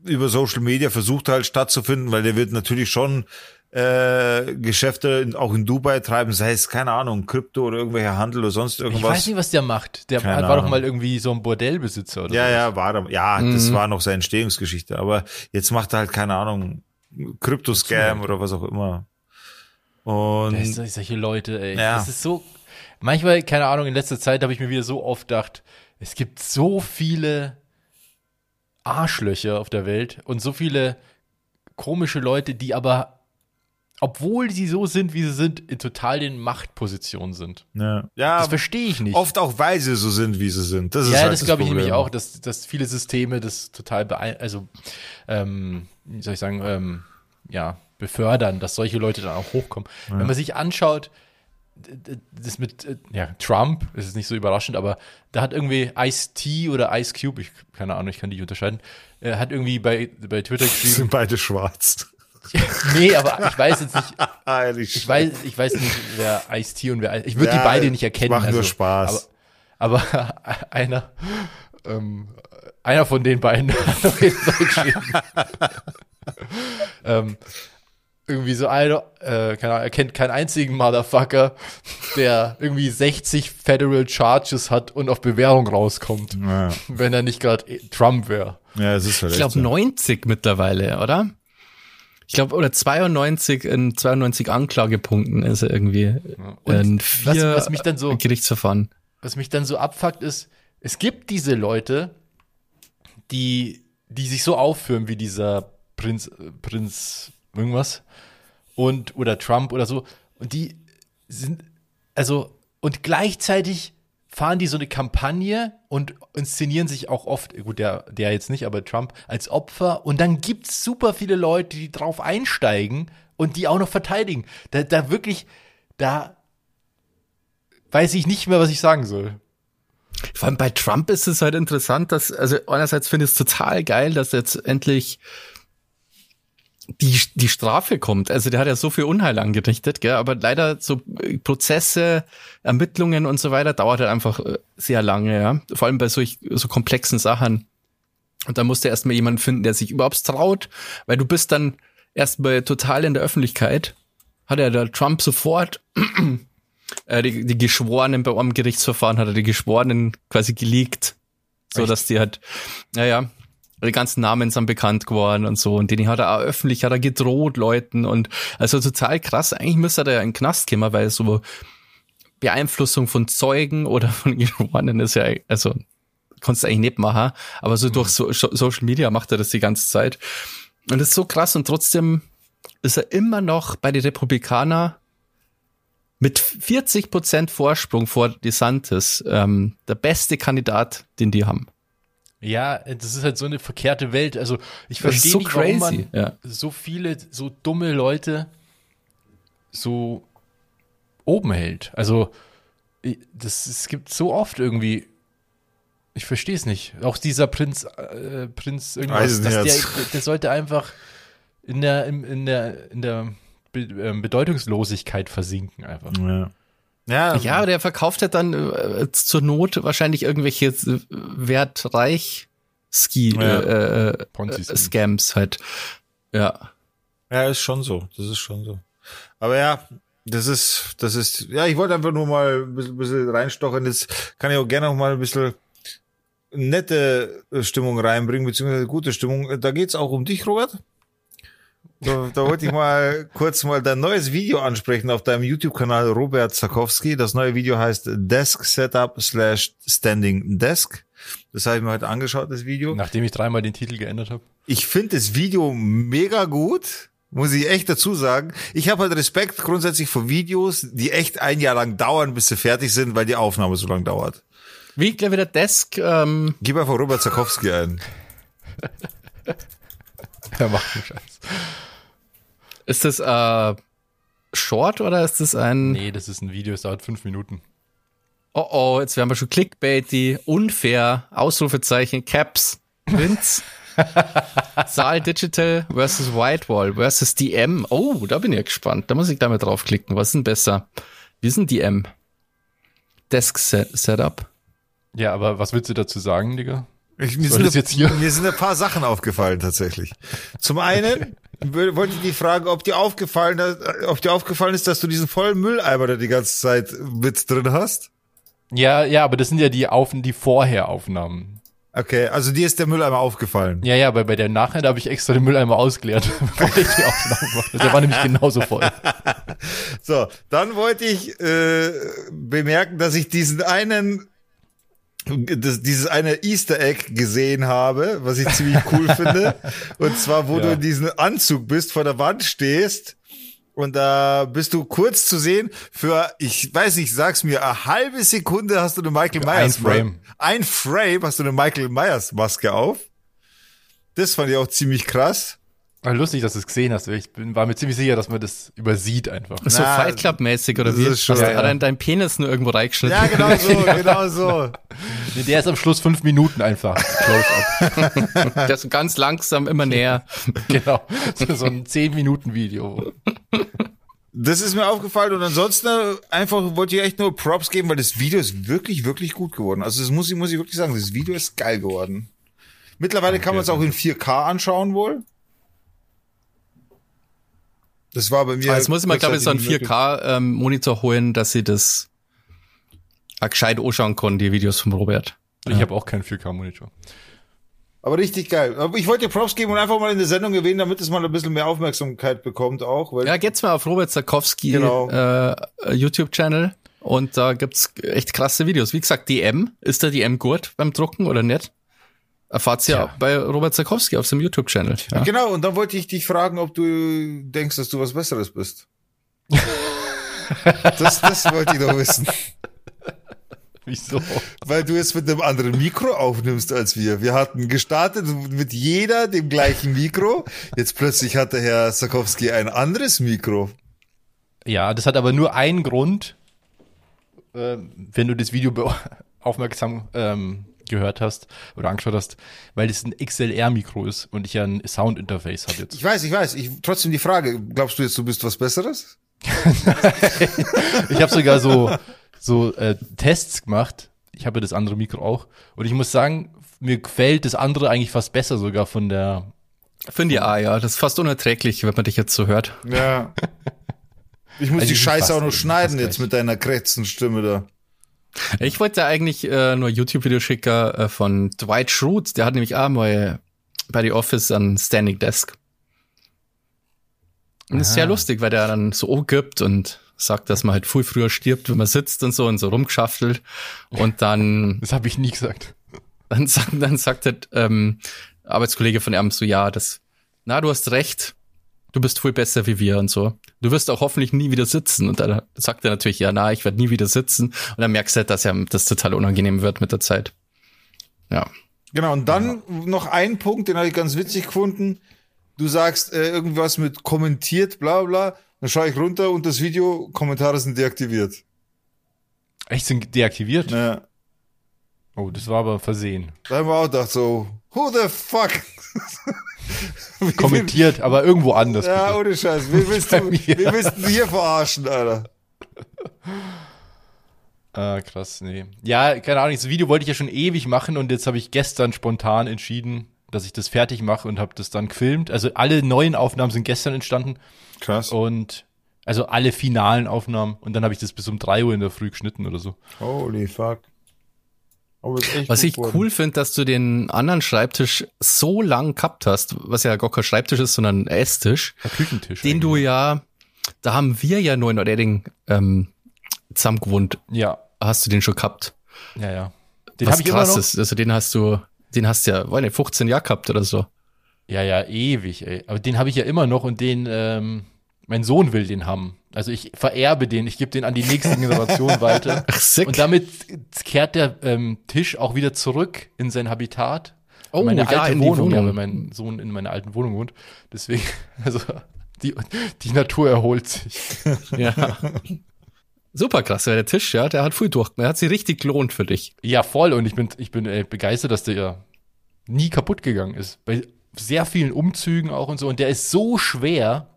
über Social Media versucht halt stattzufinden, weil der wird natürlich schon äh, Geschäfte auch in Dubai treiben, sei es, keine Ahnung, Krypto oder irgendwelcher Handel oder sonst Ich irgendwas. weiß nicht, was der macht. Der Keine war doch Ahnung. mal irgendwie so ein Bordellbesitzer oder ja, so. ja, war er. Ja, das war noch seine Entstehungsgeschichte. Aber jetzt macht er halt, keine Ahnung, Krypto-Scam oder was auch immer. Und Das sind solche Leute, ey. Ja. Das ist so. Manchmal, keine Ahnung, in letzter Zeit habe ich mir wieder so oft gedacht, es gibt so viele Arschlöcher auf der Welt und so viele komische Leute, die aber, obwohl sie so sind, wie sie sind, in total den Machtpositionen sind. ja, ja Das verstehe ich nicht. oft auch, weil sie so sind, wie sie sind. Das ist ja, halt das glaube ich nämlich auch, dass, dass viele Systeme das total beein also ähm, wie soll ich sagen, ähm, ja, befördern, dass solche Leute dann auch hochkommen. Wenn man sich anschaut, das mit äh, ja, Trump, das ist nicht so überraschend, aber da hat irgendwie Ice-T oder Ice Cube, ich keine Ahnung, ich kann die nicht unterscheiden, äh, hat irgendwie bei, bei Twitter Die geschrieben, sind beide schwarz. nee, aber ich weiß jetzt nicht, Ehrlich. ich weiß, ich weiß nicht, wer Ice-T und wer Ice, ich würde Ja, die beide nicht erkennen. macht nur also, Spaß. Aber, aber einer, ähm, einer von den beiden hat auf jeden Fall geschrieben. ähm, irgendwie so einer, äh, keine Ahnung, er kennt keinen einzigen Motherfucker, der irgendwie 60 Federal Charges hat und auf Bewährung rauskommt, Ja, wenn er nicht gerade Trump wäre. ja es ist halt Ich echt glaube so. 90 mittlerweile, oder? Ich glaube, oder 92 in 92 Anklagepunkten ist er irgendwie Und in was- vier was mich dann so- Gerichtsverfahren. was mich dann so abfuckt, ist, es gibt diese Leute, die, die sich so aufführen wie dieser Prinz, Prinz irgendwas und oder Trump oder so und die sind also und gleichzeitig fahren die so eine Kampagne und inszenieren sich auch oft, gut, der, der jetzt nicht, aber Trump als Opfer und dann gibt's super viele Leute, die drauf einsteigen und die auch noch verteidigen. Da, da wirklich, da weiß ich nicht mehr, was ich sagen soll. Vor allem bei Trump ist es halt interessant, dass, also einerseits finde ich es total geil, dass jetzt endlich die, die Strafe kommt. Also der hat ja so viel Unheil angerichtet, gell? aber leider so äh, Prozesse, Ermittlungen und so weiter dauert halt einfach äh, sehr lange, ja. Vor allem bei solch, so komplexen Sachen. Und dann musst du erstmal jemanden finden, der sich überhaupt traut, weil du bist dann erstmal total in der Öffentlichkeit. Hat er der Trump sofort äh, die, die Geschworenen bei einem Gerichtsverfahren hat er die Geschworenen quasi geleakt, so dass die halt, naja, die ganzen Namen sind bekannt geworden und so. Und den hat er auch öffentlich, hat er gedroht Leuten und also total krass. Eigentlich müsste er ja in den Knast kommen, weil so Beeinflussung von Zeugen oder von Geschworenen ist ja, also kannst du eigentlich nicht machen, aber so durch so, Social Media macht er das die ganze Zeit. Und das ist so krass und trotzdem ist er immer noch bei den Republikanern mit 40 Prozent Vorsprung vor DeSantis ähm, der beste Kandidat, den die haben. Ja, das ist halt so eine verkehrte Welt. Also ich verstehe so nicht, warum crazy, man ja. so viele, so dumme Leute so oben hält. Also das, es gibt so oft irgendwie, ich verstehe es nicht. Auch dieser Prinz, äh, Prinz irgendwas, der, der sollte einfach in der, im- in der, in der Be ähm, Bedeutungslosigkeit versinken einfach. Ja. Ja, Ja, aber der verkauft ja dann äh, zur Not wahrscheinlich irgendwelche äh, wertreich Ski Ja. äh, äh, äh, Scams halt. Ja. Ja, ist schon so. Das ist schon so. Aber ja, das ist, das ist, ja, ich wollte einfach nur mal ein bisschen, bisschen reinstochern. Jetzt kann ich auch gerne noch mal ein bisschen nette Stimmung reinbringen, beziehungsweise gute Stimmung. Da geht's auch um dich, Robert. Da, da wollte ich mal kurz mal dein neues Video ansprechen auf deinem YouTube-Kanal Robert Zakowski. Das neue Video heißt Desk Setup slash Standing Desk. Das habe ich mir heute angeschaut, das Video. Nachdem ich dreimal den Titel geändert habe. Ich finde das Video mega gut, muss ich echt dazu sagen. Ich habe halt Respekt grundsätzlich vor Videos, die echt ein Jahr lang dauern, bis sie fertig sind, weil die Aufnahme so lang dauert. Wie gleich wieder Desk, ähm, Gib einfach Robert Zakowski ein. Er macht einen Scheiß. Ist das äh, Short oder ist das ein Nee, das ist ein Video, es dauert fünf Minuten. Oh oh, jetzt werden wir schon clickbaity, unfair, Ausrufezeichen, Caps, Vince, Saal Digital versus Whitewall versus DM. Oh, da bin ich ja gespannt. Da muss ich da mal draufklicken. Was ist denn besser? Ist denn DM? Desk Set Setup. Ja, aber was willst du dazu sagen, Digga? Ich, mir, sind jetzt hier? mir sind ein paar Sachen aufgefallen tatsächlich. Zum einen wollte ich die fragen, ob dir aufgefallen, äh, ob dir aufgefallen ist, dass du diesen vollen Mülleimer da die ganze Zeit mit drin hast. Ja, ja, aber das sind ja die Auf die Vorheraufnahmen. Okay, also dir ist der Mülleimer aufgefallen. Ja, ja, aber bei der Nachher, da habe ich extra den Mülleimer ausgeleert, bevor ich die Aufnahmen mache. Der war nämlich genauso voll. So, dann wollte ich äh, bemerken, dass ich diesen einen das, dieses eine Easter Egg gesehen habe, was ich ziemlich cool finde. Und zwar, wo Ja. du in diesem Anzug bist, vor der Wand stehst und da bist du kurz zu sehen für, ich weiß nicht, sag's mir, eine halbe Sekunde hast du eine Michael Myers Frame. Ein Frame hast du eine Michael Myers Maske auf. Das fand ich auch ziemlich krass. Aber lustig, dass du es gesehen hast. Ich bin, war mir ziemlich sicher, dass man das übersieht einfach. So Na, Fight Club mäßig oder das wie? ist schon- Hast du Ja, ja. dein, Penis nur irgendwo reingeschnitten? Ja, genau so, genau so. Nee, der ist am Schluss fünf Minuten einfach. Close-up. Der ist so ganz langsam immer näher. genau. So, so ein zehn Minuten Video. Das ist mir aufgefallen und ansonsten äh, einfach wollte ich echt nur Props geben, weil das Video ist wirklich, wirklich gut geworden. Also das muss ich, muss ich wirklich sagen, das Video ist geil geworden. Mittlerweile kann man es auch in 4K anschauen wohl. Das war bei mir. Jetzt muss ich mal, glaube ich, so einen kurzzeitig nicht 4K-Monitor holen, dass sie das gescheit anschauen können, die Videos vom Robert. Ich habe auch keinen 4K-Monitor. Aber richtig geil. Ich wollte dir Props geben und einfach mal in der Sendung erwähnen, damit es mal ein bisschen mehr Aufmerksamkeit bekommt auch. Weil Ja, geht's mal auf Robert Zakowski Genau. äh, YouTube-Channel und da gibt's echt krasse Videos. Wie gesagt, DM, ist der DM gut beim Drucken oder nicht? Erfahrt's ja Tja. bei Robert Zakowski auf seinem YouTube-Channel. Ja. Genau, und dann wollte ich dich fragen, ob du denkst, dass du was Besseres bist. das, das wollte ich doch wissen. Wieso? Weil du jetzt mit einem anderen Mikro aufnimmst als wir. Wir hatten gestartet mit jeder dem gleichen Mikro. Jetzt plötzlich hat der Herr Sakowski ein anderes Mikro. Ja, das hat aber nur einen Grund, ähm, wenn du das Video aufmerksam ähm, gehört hast oder angeschaut hast, weil es ein XLR-Mikro ist und ich ja ein Soundinterface habe jetzt. Ich weiß, ich weiß. Ich, trotzdem die Frage, glaubst du jetzt, du bist was Besseres? Ich habe sogar so, so äh, Tests gemacht. ich habe ja das andere Mikro auch. Und ich muss sagen, mir gefällt das andere eigentlich fast besser sogar von der. Finde ich, ah, ja, das ist fast unerträglich, wenn man dich jetzt so hört. Ja. Ich muss Also die ich Scheiße auch noch schneiden jetzt mit deiner Krätzenstimme da. Ich wollte eigentlich äh, nur YouTube-Video schicken äh, von Dwight Schrute, der hat nämlich auch mal bei The Office an Standing Desk. Und das ist sehr Ah. lustig, weil der dann so umgibt und sagt, dass man halt viel früher stirbt, wenn man sitzt und so und so rumgeschaftelt. Und dann, Das habe ich nie gesagt. dann sagt, dann sagt der ähm, Arbeitskollege von ihm so, ja, das, na, du hast recht, du bist viel besser wie wir und so. Du wirst auch hoffentlich nie wieder sitzen. Und dann sagt er natürlich, ja, na, ich werde nie wieder sitzen. Und dann merkst du halt, dass er das total unangenehm wird mit der Zeit. Ja. Genau, und dann noch ein Punkt, den habe ich ganz witzig gefunden. Du sagst äh, irgendwas mit kommentiert, bla bla. Dann schaue ich runter und das Video, Kommentare sind deaktiviert. Echt sind deaktiviert? Ja. Oh, das war aber versehen. Da haben wir auch gedacht so, who the fuck? Kommentiert, aber irgendwo anders. Ja, bitte. ohne Scheiß. Wen willst du, Bei mir. wen willst du hier verarschen, Alter? Ah, krass, nee. Ja, keine Ahnung, das Video wollte ich ja schon ewig machen und jetzt habe ich gestern spontan entschieden, dass ich das fertig mache und habe das dann gefilmt. Also alle neuen Aufnahmen sind gestern entstanden Krass. und also alle finalen Aufnahmen und dann habe ich das bis um drei Uhr in der Früh geschnitten oder so. Holy fuck. Was ich geworden. cool finde, dass du den anderen Schreibtisch so lang gehabt hast, was ja gar kein Schreibtisch ist, sondern ein Esstisch, Der Küchentisch. den du ja, da haben wir ja nur in Norderding ähm, zusammen gewohnt. Ja, Hast du den schon gehabt? ja, ja. Den was habe ich immer krass ist. Also den hast du, den hast du ja, weiß nicht, 15 Jahre gehabt oder so. Ja, ja, ewig, ey. Aber den habe ich ja immer noch und den, ähm, mein Sohn will den haben. Also ich vererbe den, ich gebe den an die nächste Generation weiter. Ach, sick. Und damit kehrt der ähm, Tisch auch wieder zurück in sein Habitat. Oh, in meine ja, alte in die Wohnung, ja, Wohnung. weil mein Sohn in meiner alten Wohnung wohnt. Deswegen, also die, die Natur erholt sich. ja. Super krass, ja, der Tisch, ja, der hat viel durch. Der hat sich richtig gelohnt für dich. Ja, voll. Und ich bin, ich bin äh, begeistert, dass der ja nie kaputt gegangen ist. Bei sehr vielen Umzügen auch und so. Und der ist so schwer.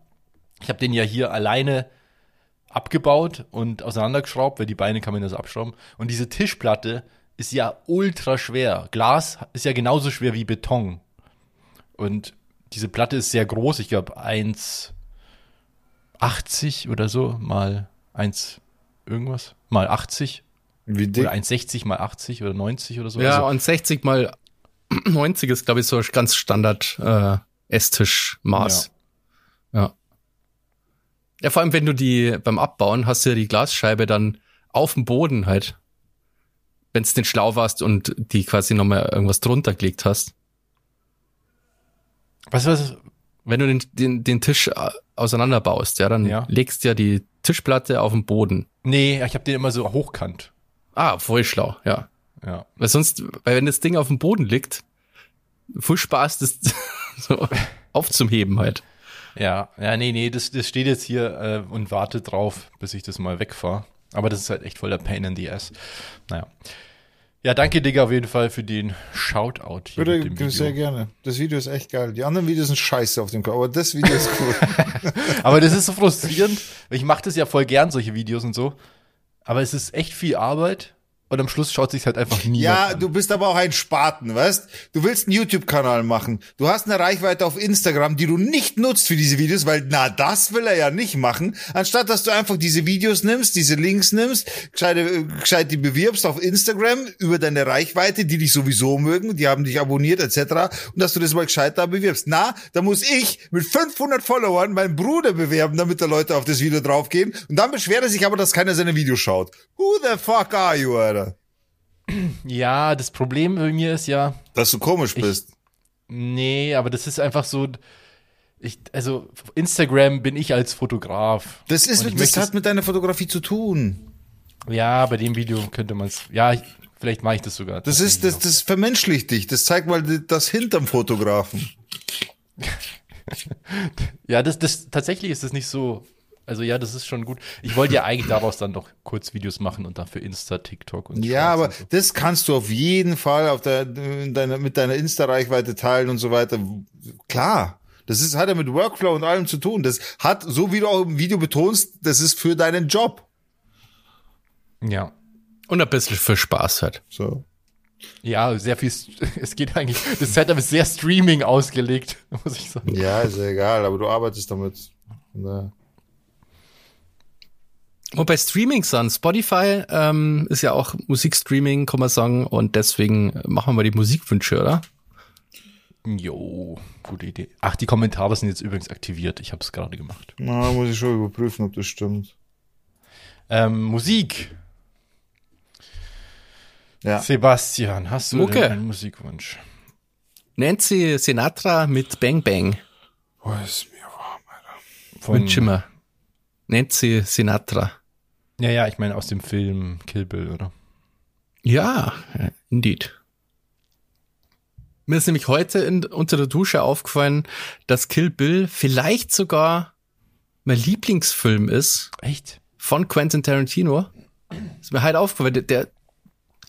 Ich habe den ja hier alleine abgebaut und auseinandergeschraubt, weil die Beine kann man ja so abschrauben. Und diese Tischplatte ist ja ultra schwer. Glas ist ja genauso schwer wie Beton. Und diese Platte ist sehr groß. Ich glaube 1,80 oder so mal 1 irgendwas. Mal 80 Wie dick? oder 1,60 mal 80 oder 90 oder so. Ja, Also, und 60 mal 90 ist, glaube ich, so ganz Standard äh, Esstischmaß. Ja. ja. Vor allem, wenn du die beim Abbauen hast du ja die Glasscheibe dann auf dem Boden halt. Wenn es den schlau warst und die quasi nochmal irgendwas drunter gelegt hast. was, was, Wenn du den, den, den Tisch äh, auseinanderbaust, ja, dann Ja. legst du ja die Tischplatte auf den Boden. nee, ich habe den immer so hochkant. Ah, voll schlau, ja. Ja. Weil sonst, weil wenn das Ding auf dem Boden liegt, viel Spaß, das so aufzuheben halt. Ja, ja, nee, nee, das, das steht jetzt hier äh, und wartet drauf, bis ich das mal wegfahre. Aber das ist halt echt voll der Pain in the ass. Naja. Ja, danke, Digga, auf jeden Fall für den Shoutout hier mit dem Bitte, sehr Video. gerne. Das Video ist echt geil. Die anderen Videos sind scheiße auf dem Körper, aber das Video ist cool. Aber das ist so frustrierend. Ich mache das ja voll gern, solche Videos und so. Aber es ist echt viel Arbeit und am Schluss schaut sich halt einfach niemand ja, an. du bist aber auch ein Spaten, weißt? Du willst einen YouTube-Kanal machen. Du hast eine Reichweite auf Instagram, die du nicht nutzt für diese Videos, weil na, das will er ja nicht machen. Anstatt, dass du einfach diese Videos nimmst, diese Links nimmst, gescheit, äh, gescheit die bewirbst auf Instagram über deine Reichweite, die dich sowieso mögen, die haben dich abonniert etc. Und dass du das mal gescheit da bewirbst. Na, da muss ich mit 500 Followern meinen Bruder bewerben, damit da Leute auf das Video draufgehen. Und dann beschwert er sich aber, dass keiner seine Videos schaut. Who the fuck are you, Alter? Ja, das Problem bei mir ist ja, Dass du komisch bist. nee, aber das ist einfach so, ich, also Instagram bin ich als Fotograf. Das ist, ich das möchte hat mit deiner Fotografie zu tun. Ja, bei dem Video könnte man es. Ja, ich, vielleicht mache ich das sogar. Das ist, das, das vermenschlicht dich. Das zeigt mal das hinterm Fotografen. Ja, das, das tatsächlich ist das nicht so. Also ja, das ist schon gut. Ich wollte ja eigentlich daraus dann noch Kurzvideos machen und dafür Insta, TikTok und Ja, aber und so. das kannst du auf jeden Fall auf der, in deiner, mit deiner Insta-Reichweite teilen und so weiter. Klar. Das ist, hat ja mit Workflow und allem zu tun. Das hat, so wie du auch im Video betonst, das ist für deinen Job. Ja. Und ein bisschen für Spaß halt. So. Ja, sehr viel, es geht eigentlich, das Setup ist sehr Streaming ausgelegt, muss ich sagen. Ja, ist ja egal, aber du arbeitest damit. Na. Und bei Streaming an Spotify ähm, ist ja auch Musikstreaming, kann man sagen, und deswegen machen wir mal die Musikwünsche, oder? Jo, gute Idee. Ach, die Kommentare sind jetzt übrigens aktiviert. Ich habe es gerade gemacht. Na, muss ich schon überprüfen, ob das stimmt. Ähm, Musik. Ja. Sebastian, hast du Mucke. einen Musikwunsch? Nancy Sinatra mit Bang Bang. Oh, ist mir warm, Alter. Von, Wünsche mir. Nancy Sinatra. Ja, ja, ich meine aus dem Film Kill Bill, oder? Ja, indeed. Mir ist nämlich heute in, unter der Dusche aufgefallen, dass Kill Bill vielleicht sogar mein Lieblingsfilm ist Echt? von Quentin Tarantino. Ist mir halt aufgefallen, der, der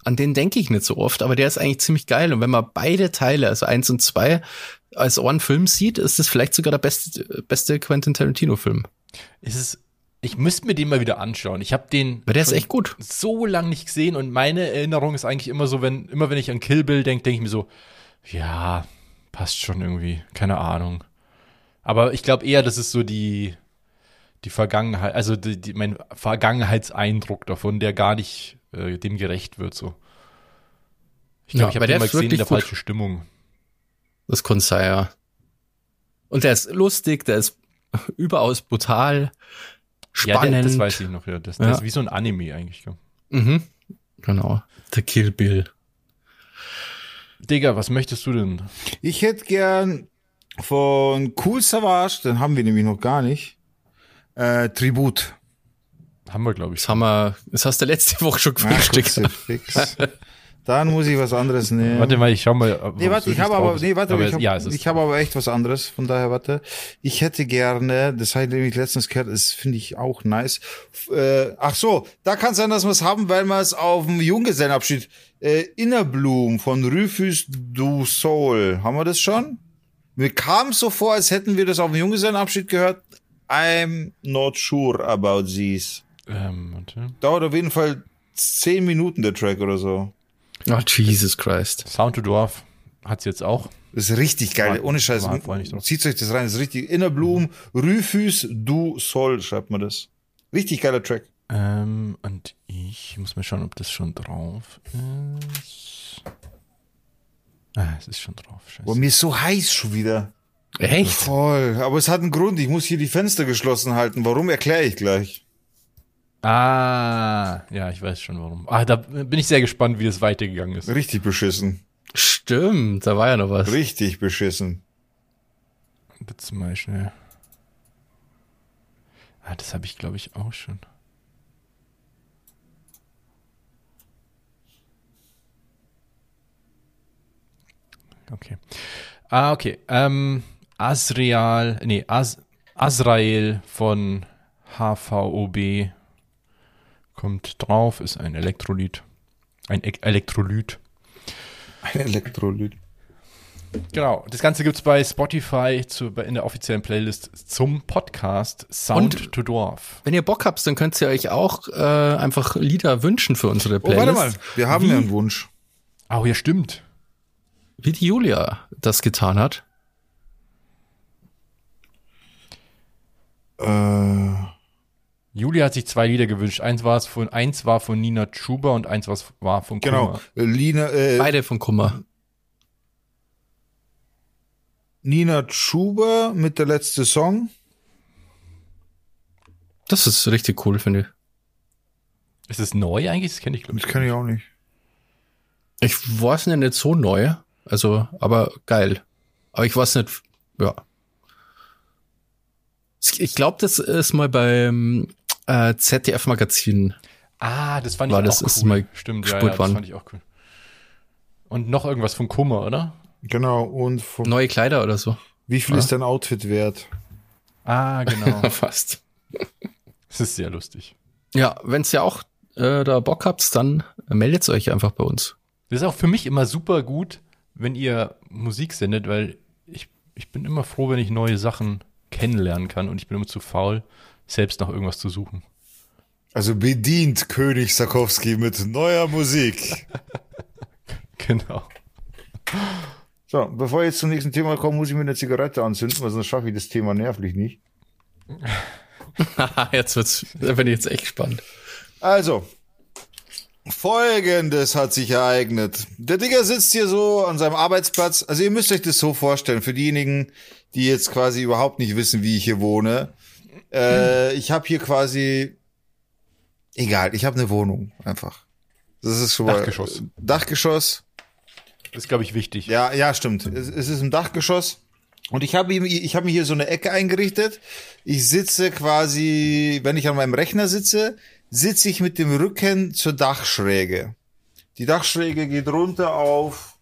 an den denke ich nicht so oft, aber der ist eigentlich ziemlich geil. Und wenn man beide Teile, also eins und zwei, als einen Film sieht, ist das vielleicht sogar der beste, beste Quentin Tarantino-Film. Ist es, ich müsste mir den mal wieder anschauen. Ich habe den Weil der ist echt gut. so lange nicht gesehen und meine Erinnerung ist eigentlich immer so, wenn, immer wenn ich an Kill Bill denke, denke ich mir so, ja, passt schon irgendwie, keine Ahnung. Aber ich glaube eher, das ist so die, die Vergangenheit, also die, die, mein Vergangenheitseindruck davon, der gar nicht äh, dem gerecht wird, so. Ich Ja, glaube, ich aber habe den mal gesehen in der falschen Stimmung. Das ja. Und der ist lustig, der ist überaus brutal, Ja, spannend. der, das weiß ich noch, ja. Das, das Ja. ist wie so ein Anime eigentlich. Ja. Mhm. Genau. Der Kill Bill. Digga, was möchtest du denn? Ich hätte gern von Cool Savage, den haben wir nämlich noch gar nicht, äh, Tribut. Haben wir, glaube ich. Das haben wir, das hast du letzte Woche schon gefrühstückt. Kruzifix. Dann muss ich was anderes nehmen. Warte mal, ich schau mal. Nee, es warte, ich habe aber, nee, warte, aber ich habe ja, es hab aber echt was anderes, von daher, warte. Ich hätte gerne, das habe ich nämlich letztens gehört, das finde ich auch nice. Äh, ach so, da kann sein, dass wir es haben, weil wir es auf dem Junggesellenabschied, äh, Inner Bloom von Rufus du Soul, haben wir das schon? Mir kam so vor, als hätten wir das auf dem Junggesellenabschied gehört. I'm not sure about this. ähm, warte. Dauert auf jeden Fall zehn Minuten der Track oder so. Oh, Jesus Christ. Sound to Dwarf hat's jetzt auch. Das ist richtig geil. Ohne Scheiß. Zieht euch das rein. Das ist richtig. Inner Bloom, Rufus du Sol, schreibt man das. Richtig geiler Track. Ähm, und ich muss mal schauen, ob das schon drauf ist. Ah, es ist schon drauf. Scheiße. Boah, mir ist so heiß schon wieder. Echt? Voll. Aber es hat einen Grund. Ich muss hier die Fenster geschlossen halten. Warum erkläre ich gleich. Ah, ja, ich weiß schon warum. Ah, da bin ich sehr gespannt, wie es weitergegangen ist. Richtig beschissen. Stimmt, da war ja noch was. Richtig beschissen. Bitte mal schnell. Ah, das habe ich, glaube ich, auch schon. Okay. Ah, okay. Ähm, Asrial, nee, As, Azrael von HVOB kommt drauf, ist ein Elektrolyt. Ein e Elektrolyt. Ein Elektrolyt. Genau, das Ganze gibt's bei Spotify zu, bei- in der offiziellen Playlist zum Podcast Sound Und- to Dwarf. Wenn ihr Bock habt, dann könnt ihr euch auch äh, einfach Lieder wünschen für unsere Oh, Playlist. warte mal. Wir haben Wie? ja einen Wunsch. Oh, ja, stimmt. Wie die Julia das getan hat. Äh, Julia hat sich zwei Lieder gewünscht. Eins war es von, eins war von Nina Chuba und eins war von genau. Kummer. Lina, äh, Beide von Kummer. Nina Schuber mit der letzte Song. Das ist richtig cool, finde ich. Ist es neu eigentlich? Das kenne ich, glaube Das kenne ich auch nicht. Ich weiß nicht, nicht so neu. Also, aber geil. Aber ich weiß nicht, ja. Ich glaube, das ist mal beim äh, ZDF-Magazin. Ah, das fand ich War auch das cool. ist mal Stimmt, ja, ja, das fand ich auch cool. Und noch irgendwas von Kummer, oder? Genau. Und von, Neue Kleider oder so. wie viel ist dein Outfit wert? Ah, genau. Fast. das ist sehr lustig. Ja, wenn ihr auch äh, da Bock habt, dann meldet euch einfach bei uns. Das ist auch für mich immer super gut, wenn ihr Musik sendet, weil ich, ich bin immer froh, wenn ich neue Sachen kennenlernen kann und ich bin immer zu faul, selbst nach irgendwas zu suchen. Also bedient König Sarkowski mit neuer Musik. Genau. So, bevor wir jetzt zum nächsten Thema kommen, muss ich mir eine Zigarette anzünden, weil sonst schaffe ich das Thema nervlich nicht. jetzt wird's, da bin ich jetzt echt gespannt. Also, folgendes hat sich ereignet. Der Digger sitzt hier so an seinem Arbeitsplatz. Also ihr müsst euch das so vorstellen, für diejenigen, die jetzt quasi überhaupt nicht wissen, wie ich hier wohne. Äh, ich habe hier quasi, egal, ich habe eine Wohnung einfach. Das ist schon mal Dachgeschoss. Dachgeschoss. Das ist, glaube ich, wichtig. Ja, ja, stimmt. Es, es ist ein Dachgeschoss. Und ich habe ich habe mir hier so eine Ecke eingerichtet. Ich sitze quasi, wenn ich an meinem Rechner sitze, sitze ich mit dem Rücken zur Dachschräge. Die Dachschräge geht runter auf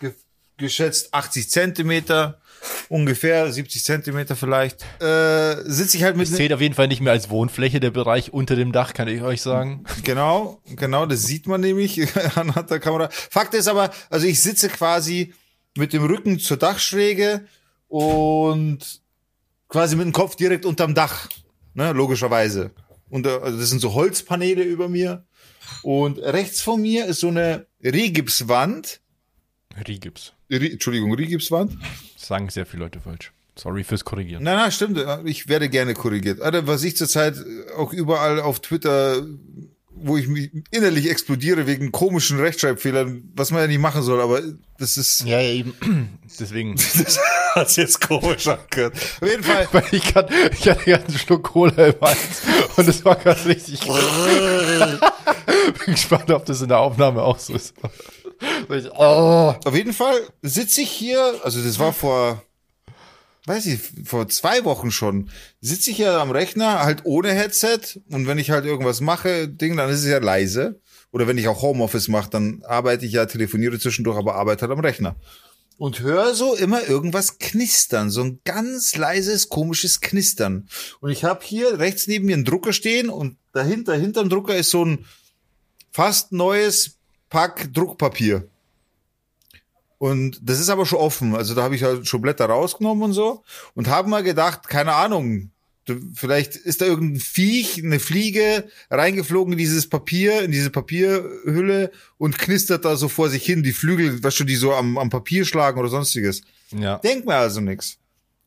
ge geschätzt 80 Zentimeter, ungefähr 70 Zentimeter vielleicht. Äh, sitze ich halt mit Das zählt auf jeden Fall nicht mehr als Wohnfläche, der Bereich unter dem Dach, kann ich euch sagen. Genau, genau, das sieht man nämlich anhand der Kamera. Fakt ist aber, also ich sitze quasi mit dem Rücken zur Dachschräge und quasi mit dem Kopf direkt unterm Dach, ne, logischerweise. Und äh, also das sind so Holzpaneele über mir. Und rechts von mir ist so eine Rigipswand. Rigips. Ri Entschuldigung, Rigipswand. Sagen sehr viele Leute falsch. Sorry fürs Korrigieren. Nein, nein, stimmt. Ich werde gerne korrigiert. Alter, was ich zurzeit auch überall auf Twitter, wo ich mich innerlich explodiere wegen komischen Rechtschreibfehlern, was man ja nicht machen soll, aber das ist, Ja, ja, eben. Deswegen. das hat's jetzt komisch angehört. Auf jeden Fall. Weil ich, kann, ich hatte gerade einen Schluck Cola im Hals und es war gerade richtig. Bin gespannt, ob das in der Aufnahme auch so ist. Ich- Oh. Auf jeden Fall sitze ich hier, also das war vor, weiß ich, vor zwei Wochen schon, sitze ich hier am Rechner, halt ohne Headset und wenn ich halt irgendwas mache, Ding, dann ist es ja leise. Oder wenn ich auch Homeoffice mache, dann arbeite ich ja, telefoniere zwischendurch, aber arbeite halt am Rechner. Und höre so immer irgendwas knistern, so ein ganz leises, komisches Knistern. Und ich habe hier rechts neben mir einen Drucker stehen und dahinter, hinterm Drucker ist so ein fast neues Pack Druckpapier. Und das ist aber schon offen. Also da habe ich halt schon Blätter rausgenommen und so. Und habe mal gedacht, keine Ahnung, vielleicht ist da irgendein Viech, eine Fliege reingeflogen in dieses Papier, in diese Papierhülle und knistert da so vor sich hin, die Flügel, weißt du, die so am, am Papier schlagen oder sonstiges. Ja. Denk mir also nix.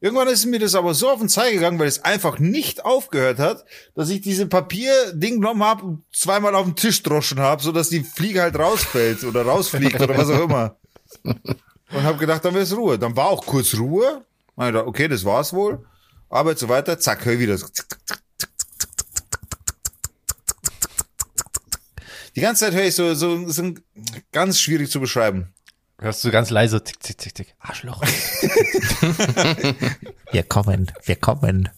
Irgendwann ist mir das aber so auf den Zeig gegangen, weil es einfach nicht aufgehört hat, dass ich diese Papierding genommen habe und zweimal auf den Tisch droschen habe, so dass die Fliege halt rausfällt oder rausfliegt oder was auch immer. Und habe gedacht, dann wär's Ruhe. Dann war auch kurz Ruhe. Hab gedacht, Okay, das war's wohl. Arbeit so weiter, zack, hör ich wieder so. Die ganze Zeit höre ich so, so, so ganz schwierig zu beschreiben. Hörst du ganz leise, tick, tick, tick, tick. Arschloch. Wir kommen, wir kommen.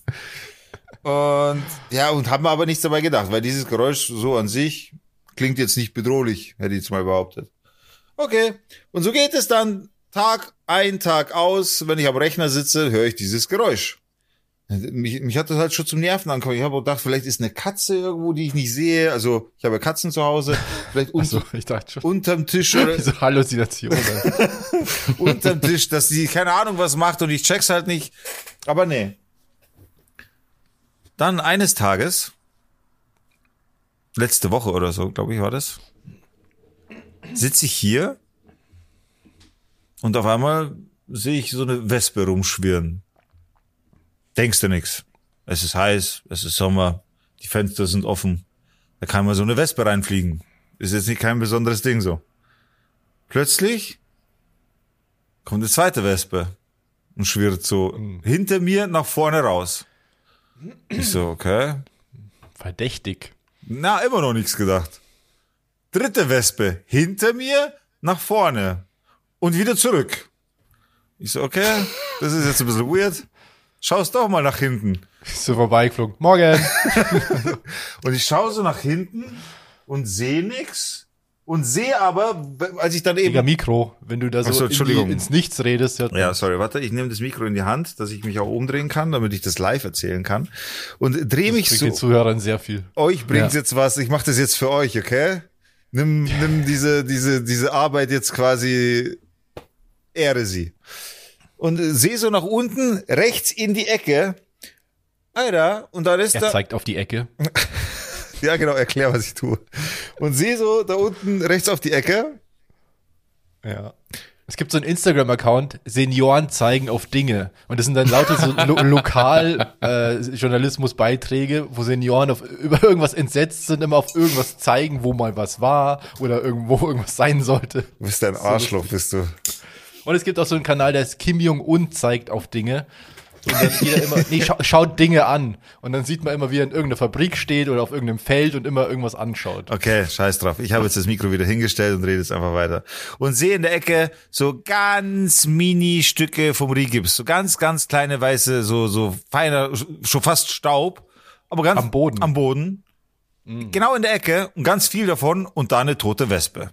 Und ja, und haben aber nichts dabei gedacht, weil dieses Geräusch so an sich klingt jetzt nicht bedrohlich, hätte ich jetzt mal behauptet. Okay. Und so geht es dann Tag ein, Tag aus. Wenn ich am Rechner sitze, höre ich dieses Geräusch. Mich, mich hat das halt schon zum Nerven angekommen. Ich habe auch gedacht, vielleicht ist eine Katze irgendwo, die ich nicht sehe. Also ich habe Katzen zu Hause. Vielleicht un Also, ich dachte schon. unterm Tisch oder Diese Halluzination. Unterm Tisch, dass die keine Ahnung was macht und ich check's halt nicht. Aber nee. Dann eines Tages, letzte Woche oder so, glaube ich, war das, sitze ich hier und auf einmal sehe ich so eine Wespe rumschwirren. Denkst du nix. Es ist heiß, es ist Sommer, die Fenster sind offen. Da kann mal so eine Wespe reinfliegen. Ist jetzt nicht kein besonderes Ding so. Plötzlich kommt eine zweite Wespe und schwirrt so hinter mir nach vorne raus. Ich so, okay. Verdächtig. Na, immer noch nichts gedacht. Dritte Wespe hinter mir nach vorne und wieder zurück. Ich so, okay, das ist jetzt ein bisschen weird. Schaust doch mal nach hinten. Bist du vorbeigeflogen. Morgen. Und ich schaue so nach hinten und sehe nix und sehe aber, als ich dann eben Mikro, wenn du da so so, in die, ins Nichts redest. Ja, sorry, warte, ich nehme das Mikro in die Hand, dass ich mich auch umdrehen kann, damit ich das live erzählen kann. Und drehe mich bringt so. den Zuhörern sehr viel. Euch bringt's Ja. jetzt was, ich mache das jetzt für euch, okay? Nimm, nimm diese, diese, diese Arbeit jetzt quasi, ehre sie. Und äh, sehe so nach unten, rechts in die Ecke. Alter, und da ist Er da, zeigt auf die Ecke. Ja, genau, erklär, was ich tue. Und sehe so da unten rechts auf die Ecke. Ja. Es gibt so einen Instagram-Account, Senioren zeigen auf Dinge. Und das sind dann lauter so lo lokal äh, wo Senioren auf, über irgendwas entsetzt sind, immer auf irgendwas zeigen, wo mal was war oder irgendwo irgendwas sein sollte. Du bist ein Arschloch, bist du. Und es gibt auch so einen Kanal, der ist Kim Jong-un zeigt auf Dinge. Und dann jeder immer, nee, scha schaut Dinge an. Und dann sieht man immer, wie er in irgendeiner Fabrik steht oder auf irgendeinem Feld und immer irgendwas anschaut. Okay, scheiß drauf. Ich habe jetzt das Mikro wieder hingestellt und rede jetzt einfach weiter. Und sehe in der Ecke so ganz mini Stücke vom Rigips. So ganz, ganz kleine weiße, so, so feiner, schon fast Staub. Aber ganz Am Boden. Am Boden. Genau in der Ecke und ganz viel davon und da eine tote Wespe.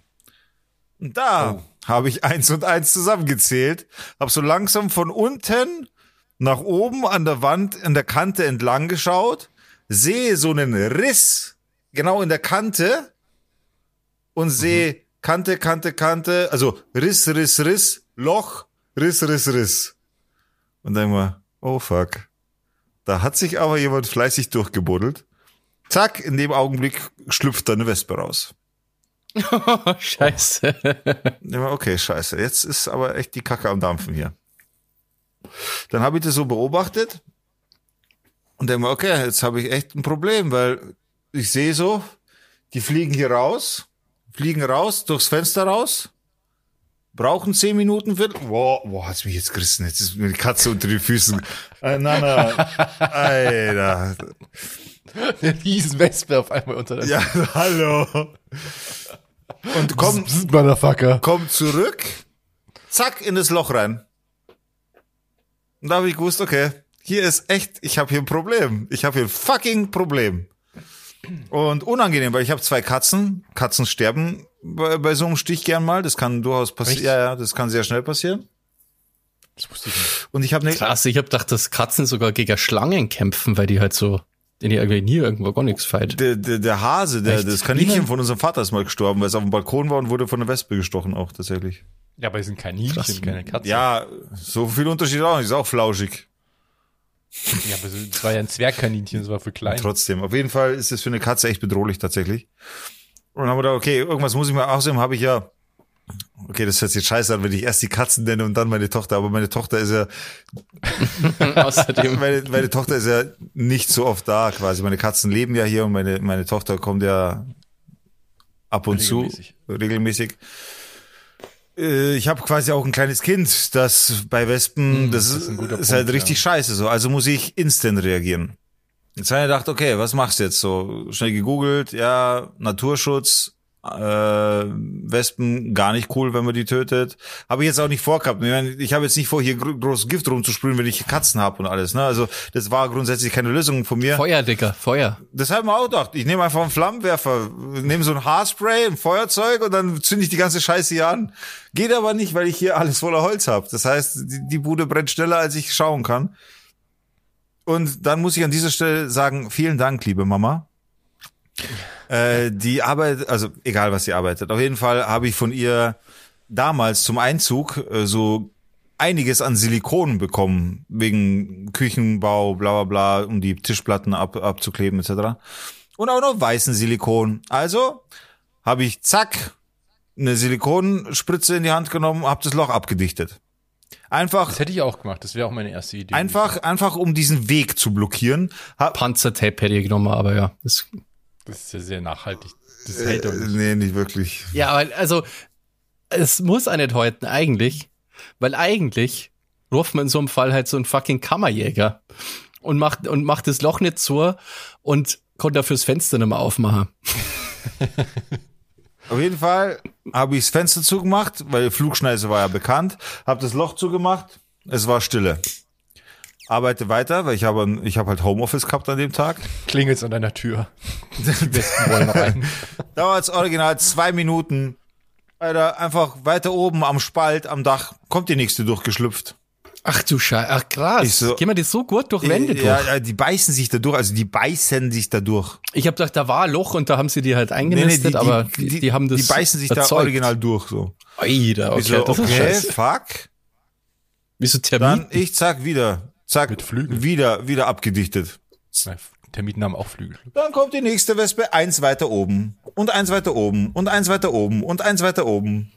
Und da habe ich eins und eins zusammengezählt, habe so langsam von unten nach oben an der Wand, an der Kante entlang geschaut, sehe so einen Riss genau in der Kante und sehe Kante, Kante, Kante, also Riss, Riss, Riss, Loch, Riss, Riss, Riss. Und dann mal, oh fuck. Da hat sich aber jemand fleißig durchgebuddelt. Zack, in dem Augenblick schlüpft da eine Wespe raus. Scheiße. Ja, okay, scheiße. Jetzt ist aber echt die Kacke am Dampfen hier. Dann habe ich das so beobachtet und denke mir, okay, jetzt habe ich echt ein Problem, weil ich sehe so, die fliegen hier raus, fliegen raus, durchs Fenster raus, brauchen zehn Minuten, Viertel. Boah, boah, hat's mich jetzt gerissen. Jetzt ist mir die Katze unter den Füßen. Äh, nein, nein, Alter. Eine Riesenwespe auf einmal unter der Ja, hallo. Und komm, Motherfucker. komm zurück, zack, in das Loch rein. Und da habe ich gewusst, okay, hier ist echt, ich habe hier ein Problem. Ich habe hier ein fucking Problem. Und unangenehm, weil ich habe zwei Katzen. Katzen sterben bei, bei so einem Stich gern mal. Das kann durchaus passieren. Ja, ja, das kann sehr schnell passieren. Das wusste ich nicht. Und ich habe eine Krass, ich hab gedacht, dass Katzen sogar gegen Schlangen kämpfen, weil die halt so, in die irgendwie nie irgendwo gar nichts fight. der, der, der Hase, der, Echt? das Kaninchen von unserem Vater ist mal gestorben, weil es auf dem Balkon war und wurde von einer Wespe gestochen auch tatsächlich. Ja, aber die sind Kaninchen, Krass. keine Katzen. Ja, so viel Unterschied auch nicht. Ist auch flauschig. ja aber das war ja ein Zwergkaninchen, das war für klein. Trotzdem. Auf jeden Fall ist es für eine Katze echt bedrohlich tatsächlich. Und dann haben wir da, okay, irgendwas muss ich mal, außerdem habe ich ja, okay, das hört sich jetzt scheiße an, wenn ich erst die Katzen nenne und dann meine Tochter, aber meine Tochter ist ja, Außerdem, meine, meine Tochter ist ja nicht so oft da quasi. Meine Katzen leben ja hier und meine, meine Tochter kommt ja ab und Regelmäßig. zu, regelmäßig. Äh, Ich habe quasi auch ein kleines Kind, das bei Wespen, Hm, das, das ist, ist ein guter ist halt Punkt, richtig scheiße so. Also muss ich instant reagieren. Jetzt habe ich gedacht, okay, was machst du jetzt so? Schnell gegoogelt, ja, Naturschutz, äh, Wespen gar nicht cool, wenn man die tötet. Habe ich jetzt auch nicht vorgehabt. Ich, meine, ich habe jetzt nicht vor, hier gro- groß Gift rumzusprühen, wenn ich Katzen habe und alles. Ne? Also das war grundsätzlich keine Lösung von mir. Feuer, Digga, Feuer. Das habe ich mir auch gedacht. Ich nehme einfach einen Flammenwerfer, nehme so ein Haarspray, ein Feuerzeug und dann zünde ich die ganze Scheiße hier an. Geht aber nicht, weil ich hier alles voller Holz habe. Das heißt, die, die Bude brennt schneller, als ich schauen kann. Und dann muss ich an dieser Stelle sagen, vielen Dank, liebe Mama. Äh, die Arbeit, also egal was sie arbeitet, auf jeden Fall habe ich von ihr damals zum Einzug äh, so einiges an Silikon bekommen, wegen Küchenbau, bla bla bla, um die Tischplatten ab, abzukleben etc. Und auch noch weißen Silikon. Also habe ich zack eine Silikonspritze in die Hand genommen, habe das Loch abgedichtet. Einfach, Das hätte ich auch gemacht, das wäre auch meine erste Idee. einfach, einfach um diesen Weg zu blockieren. Hab, Panzertape hätte ich genommen, aber ja. Das, Das ist ja sehr nachhaltig. Das hält doch äh, nicht. nee, nicht wirklich. ja, aber also, es muss auch nicht heute eigentlich, weil eigentlich ruft man in so einem Fall halt so einen fucking Kammerjäger und macht, und macht das Loch nicht zu und konnte dafür das Fenster nicht mehr aufmachen. Auf jeden Fall habe ich das Fenster zugemacht, weil die Flugschneise war ja bekannt. Habe das Loch zugemacht. Es war Stille. Arbeite weiter, weil ich habe ich habe halt Homeoffice gehabt an dem Tag. Klingelt's an deiner Tür. Die Westen wollen rein. Dauert original zwei Minuten. Alter, einfach weiter oben am Spalt, am Dach, kommt die nächste durchgeschlüpft. Ach du Scheiße, ach krass. So- Gehen wir das so gut durch Wände ja, durch? ja, die beißen sich da durch, also die beißen sich da durch. Ich habe gedacht, da war ein Loch und da haben sie die halt eingenistet, aber die, die, haben das Die beißen sich da erzeugt. original durch, so. Alter, okay, so, das ist okay, fuck. Wie so Dann ich zack wieder, zack, Mit Flügeln. wieder, wieder abgedichtet. Termiten haben auch Flügel. Dann kommt die nächste Wespe eins weiter oben und eins weiter oben und eins weiter oben und eins weiter oben.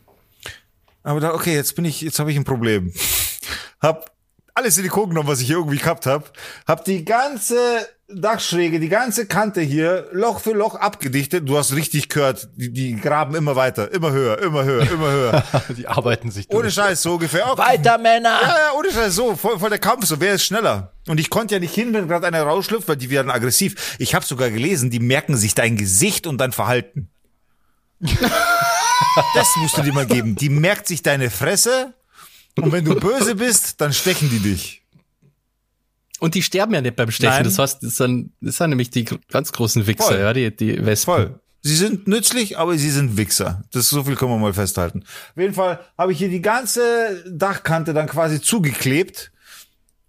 Aber da, okay, jetzt bin ich, jetzt habe ich ein Problem. Hab alles Silikon genommen, was ich irgendwie gehabt hab. Hab die ganze Dachschräge, die ganze Kante hier Loch für Loch abgedichtet. Du hast richtig gehört, die, die graben immer weiter, immer höher, immer höher, immer höher. Die arbeiten sich Ohne durch. Scheiß, so ungefähr. Okay. Weiter, Männer! Ja, ja, ohne Scheiß, so, voll, voll der Kampf, so, wer ist schneller? Und ich konnte ja nicht hin, wenn gerade einer rausschlüpft, weil die werden aggressiv. Ich habe sogar gelesen, die merken sich dein Gesicht und dein Verhalten. das musst du dir mal geben. Die merkt sich deine Fresse und wenn du böse bist, dann stechen die dich. Und die sterben ja nicht beim Stechen. Nein. Das heißt, das sind, das sind nämlich die ganz großen Wichser, Voll. ja, die, die Wespen. Voll. Sie sind nützlich, aber sie sind Wichser. Das so viel können wir mal festhalten. Auf jeden Fall habe ich hier die ganze Dachkante dann quasi zugeklebt.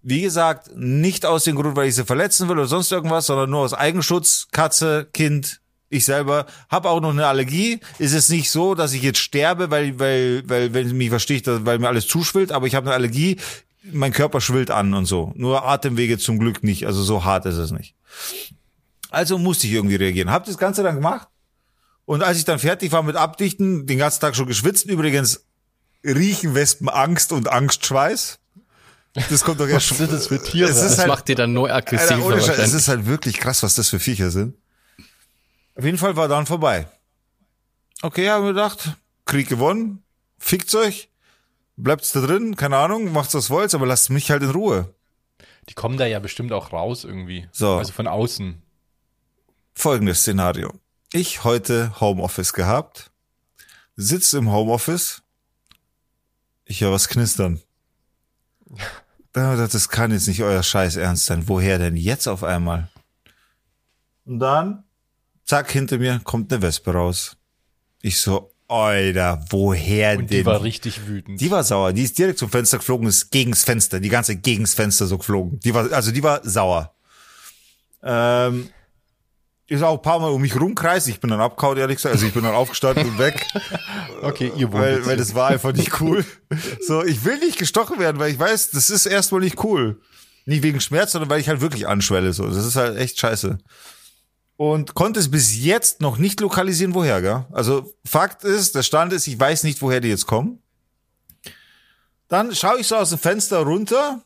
Wie gesagt, nicht aus dem Grund, weil ich sie verletzen will oder sonst irgendwas, sondern nur aus Eigenschutz. Katze, Kind, ich selber habe auch noch eine Allergie. Ist es nicht so, dass ich jetzt sterbe, weil, weil, weil, wenn du mich versteht, weil mir alles zuschwillt, aber ich habe eine Allergie. Mein Körper schwillt an und so. Nur Atemwege zum Glück nicht. Also so hart ist es nicht. Also musste ich irgendwie reagieren. Hab das Ganze dann gemacht. Und als ich dann fertig war mit Abdichten, den ganzen Tag schon geschwitzt, übrigens riechen Wespen Angst und Angstschweiß. Das kommt doch erst Was sind das für Tiere? Es ist Das halt, macht die dann neu Alter, Scheiß, es ist halt wirklich krass, was das für Viecher sind. Auf jeden Fall war dann vorbei. Okay, haben wir gedacht, Krieg gewonnen, fickt's euch, bleibt's da drin, keine Ahnung, macht's was wollt, aber lasst mich halt in Ruhe. Die kommen da ja bestimmt auch raus irgendwie. So. Also von außen. Folgendes Szenario. Ich heute Homeoffice gehabt, sitze im Homeoffice, ich höre was knistern. Das kann jetzt nicht euer Scheiß ernst sein. Woher denn jetzt auf einmal? Und dann, zack, hinter mir kommt eine Wespe raus. Ich so, Alter, woher Und denn? die war richtig wütend. Die war sauer. Die ist direkt zum Fenster geflogen, ist gegens Fenster, die ganze gegens Fenster so geflogen. Die war, also die war sauer. Ähm, ist auch ein paar Mal um mich rumkreist. Ich bin dann abgehauen, ehrlich gesagt. Also ich bin dann aufgestanden und weg, okay, ihr wohnt weil, weil das war einfach nicht cool. So, ich will nicht gestochen werden, weil ich weiß, das ist erstmal nicht cool. Nicht wegen Schmerz, sondern weil ich halt wirklich anschwelle. So, das ist halt echt scheiße. Und konnte es bis jetzt noch nicht lokalisieren, woher, gell? Also Fakt ist, der Stand ist, ich weiß nicht, woher die jetzt kommen. Dann schaue ich so aus dem Fenster runter.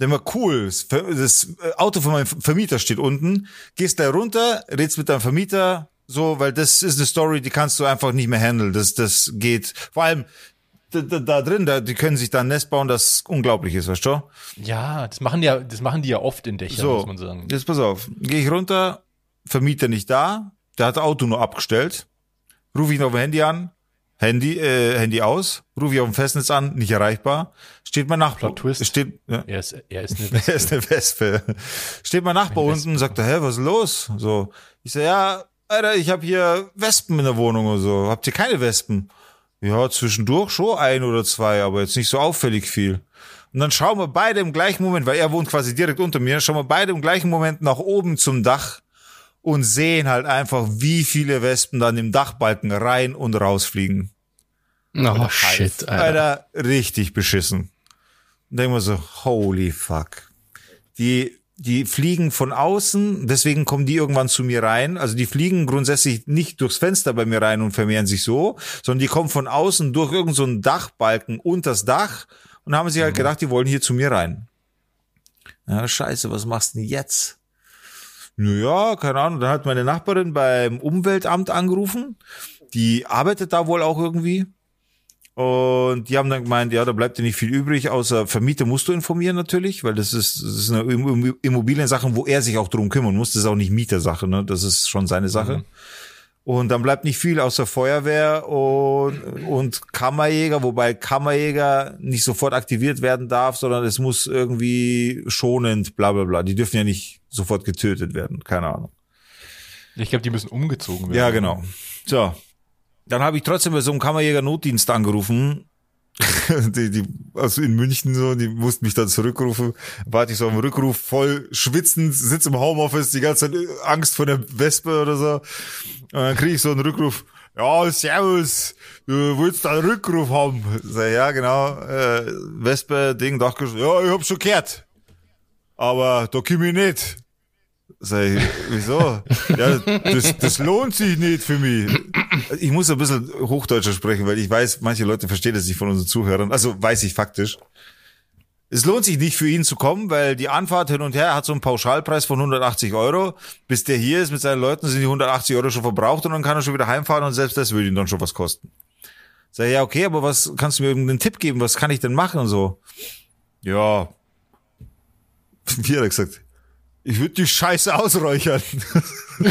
Denk mal, cool, das das Auto von meinem Vermieter steht unten. Gehst da runter, redst mit deinem Vermieter, so, weil das ist eine Story, die kannst du einfach nicht mehr handeln. Das, das geht, vor allem da, da, da drin, da, die können sich da ein Nest bauen, das unglaublich ist, weißt du? Ja, das machen die ja, das machen die ja oft in Dächern, So, muss man sagen. jetzt pass auf. Gehe ich runter, Vermieter nicht da, der hat das Auto nur abgestellt. Rufe ich ihn auf dem Handy an, Handy, äh, Handy aus, rufe ich auf dem Festnetz an, nicht erreichbar. Steht mein Nachbar. Twist. Steht, ja, Er ist, er ist eine er ist eine Wespe. Steht mein Nachbar unten und sagt, hä, was ist los? So, ich so, ja, Alter, ich habe hier Wespen in der Wohnung oder so. Habt ihr keine Wespen? Ja, zwischendurch schon ein oder zwei, aber jetzt nicht so auffällig viel. Und dann schauen wir beide im gleichen Moment, weil er wohnt quasi direkt unter mir, schauen wir beide im gleichen Moment nach oben zum Dach und sehen halt einfach, wie viele Wespen dann im Dachbalken rein und rausfliegen. Oh, shit, Alter. Alter, richtig beschissen. Und denken wir so, holy fuck. Die, die fliegen von außen, deswegen kommen die irgendwann zu mir rein. Also die fliegen grundsätzlich nicht durchs Fenster bei mir rein und vermehren sich so, sondern die kommen von außen durch irgendeinen so einen Dachbalken unters Dach und haben sich halt gedacht, die wollen hier zu mir rein. Ja, scheiße, was machst du denn jetzt? Naja, keine Ahnung. Dann hat meine Nachbarin beim Umweltamt angerufen. Die arbeitet da wohl auch irgendwie. Und die haben dann gemeint, ja, da bleibt dir nicht viel übrig, außer Vermieter musst du informieren natürlich, weil das ist, das ist eine Im- Immobiliensache, wo er sich auch drum kümmern muss. Das ist auch nicht Mietersache, ne? Das ist schon seine Sache. Und dann bleibt nicht viel außer Feuerwehr und, und Kammerjäger, wobei Kammerjäger nicht sofort aktiviert werden darf, sondern es muss irgendwie schonend, bla bla bla. Die dürfen ja nicht sofort getötet werden, keine Ahnung. Ich glaube, die müssen umgezogen werden. Ja, genau. So. Dann habe ich trotzdem bei so einem Kammerjäger-Notdienst angerufen. die, die, also in München so, die mussten mich dann zurückrufen. Warte ich so am Rückruf, voll schwitzend, sitz im Homeoffice, die ganze Zeit Angst vor der Wespe oder so. Und dann kriege ich so einen Rückruf. Ja, servus, du willst einen Rückruf haben. Sag, ja, genau, äh, Wespe, Ding, Dachgesch. Ja, ich hab schon gehört. Aber da komm ich nicht. Sag ich, wieso? ja, das, das lohnt sich nicht für mich. Ich muss ein bisschen Hochdeutscher sprechen, weil ich weiß, manche Leute verstehen das nicht von unseren Zuhörern. Also weiß ich faktisch. Es lohnt sich nicht für ihn zu kommen, weil die Anfahrt hin und her hat so einen Pauschalpreis von 180 Euro. Bis der hier ist mit seinen Leuten, sind die 180 Euro schon verbraucht und dann kann er schon wieder heimfahren und selbst das würde ihn dann schon was kosten. Sag ich, ja, okay, aber was kannst du mir irgendeinen Tipp geben? Was kann ich denn machen und so? Ja. Wie hat er gesagt? Ich würde die Scheiße ausräuchern.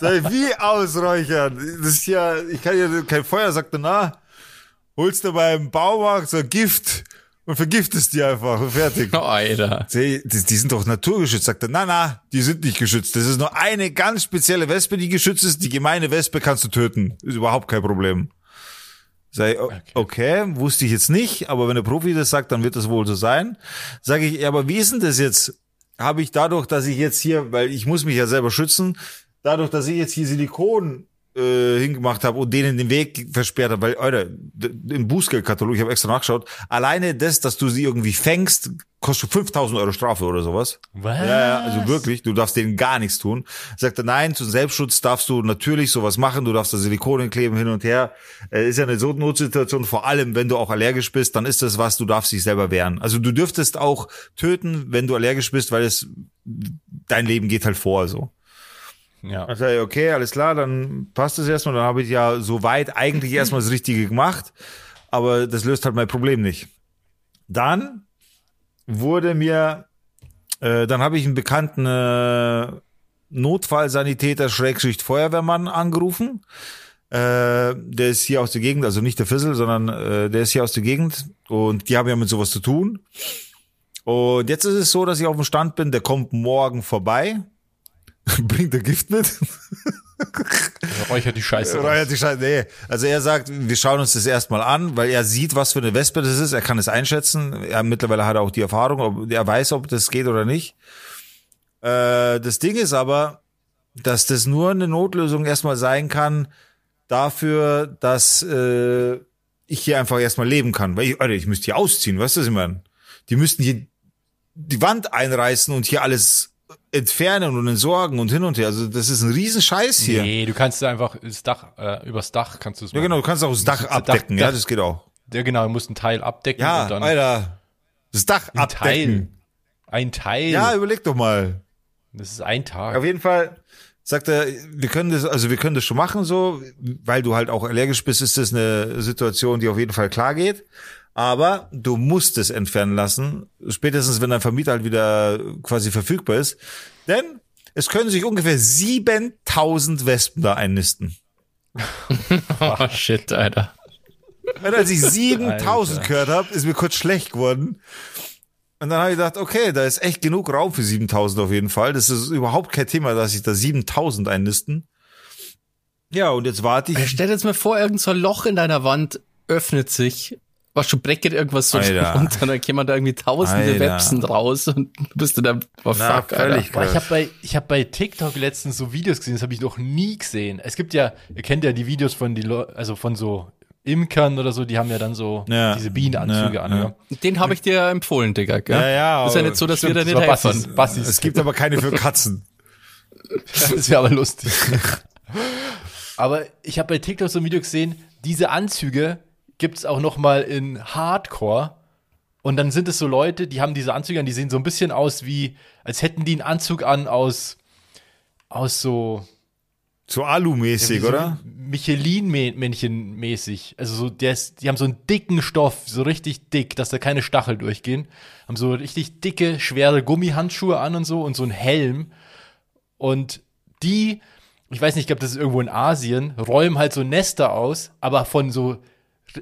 Sag ich, wie ausräuchern? Das ist ja, ich kann ja kein Feuer, sagt er, na, holst du beim Baumarkt so Gift und vergiftest die einfach und fertig. Oh, Alter. Die, die sind doch naturgeschützt, sagt er. Na, na, die sind nicht geschützt. Das ist nur eine ganz spezielle Wespe, die geschützt ist. Die gemeine Wespe kannst du töten. Ist überhaupt kein Problem. Sag ich, o- okay, wusste ich jetzt nicht, aber wenn der Profi das sagt, dann wird das wohl so sein. Sage ich, aber wie ist denn das jetzt? Habe ich dadurch, dass ich jetzt hier, weil ich muss mich ja selber schützen, dadurch, dass ich jetzt hier Silikon äh, hingemacht habe und denen den Weg versperrt habe, weil, Alter, im Bußgeldkatalog, ich habe extra nachgeschaut, alleine das, dass du sie irgendwie fängst, kostet 5000 Euro Strafe oder sowas. Was? Ja, ja, also wirklich, du darfst denen gar nichts tun. Sagt er, nein, zum Selbstschutz darfst du natürlich sowas machen, du darfst da Silikone kleben hin und her. Äh, ist ja eine so Notsituation, vor allem wenn du auch allergisch bist, dann ist das was, du darfst dich selber wehren. Also du dürftest auch töten, wenn du allergisch bist, weil es dein Leben geht halt vor so. Ja. Dann sag ich, okay, alles klar, dann passt es erstmal. Dann habe ich ja soweit eigentlich erstmal das Richtige gemacht, aber das löst halt mein Problem nicht. Dann wurde mir, äh, dann habe ich einen bekannten äh, Notfallsanitäter Schrägschicht Feuerwehrmann angerufen. Äh, der ist hier aus der Gegend, also nicht der Fissel, sondern äh, der ist hier aus der Gegend und die haben ja mit sowas zu tun. Und jetzt ist es so, dass ich auf dem Stand bin, der kommt morgen vorbei, bringt er Gift mit. Räuchert die Scheiße. Räuchert die Scheiße. Nee. Also er sagt, wir schauen uns das erstmal an, weil er sieht, was für eine Wespe das ist. Er kann es einschätzen. Er, mittlerweile hat er auch die Erfahrung, ob, er weiß, ob das geht oder nicht. Äh, das Ding ist aber, dass das nur eine Notlösung erstmal sein kann dafür, dass äh, ich hier einfach erstmal leben kann. Weil ich, Alter, ich müsste hier ausziehen, weißt du, was ich meine? Die müssten hier die Wand einreißen und hier alles entfernen und entsorgen und hin und her. Also das ist ein Riesenscheiß hier. Nee, du kannst einfach das Dach, äh, übers Dach kannst du es Ja, genau, du kannst auch das Dach Dach- abdecken, ja, Dach- das geht auch. Ja, genau, du musst einen Teil abdecken Ja, und dann Alter, das Dach ein Teil. abdecken. Ein Teil. Ja, überleg doch mal. das ist ein Tag. Auf jeden Fall sagt er, wir können das, also wir können das schon machen so, weil du halt auch allergisch bist, ist das eine Situation, die auf jeden Fall klar geht. Aber du musst es entfernen lassen, spätestens wenn dein Vermieter halt wieder quasi verfügbar ist. Denn es können sich ungefähr 7000 Wespen da einnisten. Oh, shit, Alter. Und als ich 7000 Alter. gehört habe, ist mir kurz schlecht geworden. Und dann habe ich gedacht, okay, da ist echt genug Raum für 7000 auf jeden Fall. Das ist überhaupt kein Thema, dass ich da 7000 einnisten. Ja, und jetzt warte ich. Stell dir jetzt mal vor, irgend so ein Loch in deiner Wand öffnet sich. Was schon brecket irgendwas so Alter. runter, dann kämen da irgendwie tausende Alter. Websen raus und du bist du da, oh Na, fuck, völlig Alter. Boah, ich habe bei, ich hab bei TikTok letztens so Videos gesehen, das habe ich noch nie gesehen. Es gibt ja, ihr kennt ja die Videos von die Leu- also von so Imkern oder so, die haben ja dann so Ja. diese Bienenanzüge Ja, an. ja. Den habe ich dir empfohlen, Digga, gell? Ja, ja, Ist ja nicht so, dass wir da Das nicht helfen. Bassis. Es gibt aber keine für Katzen. Das wäre aber lustig. aber ich habe bei TikTok so ein Video gesehen, diese Anzüge gibt's auch noch mal in Hardcore. Und dann sind es so Leute, die haben diese Anzüge an, die sehen so ein bisschen aus wie, als hätten die einen Anzug an aus, aus so, So Alu-mäßig, wie oder? So Michelin-Männchen mäßig. Also so, der ist, die haben so einen dicken Stoff, so richtig dick, dass da keine Stachel durchgehen. Haben so richtig dicke, schwere Gummihandschuhe an und so und so einen Helm. Und die, ich weiß nicht, ich glaube, das ist irgendwo in Asien, räumen halt so Nester aus, aber von so,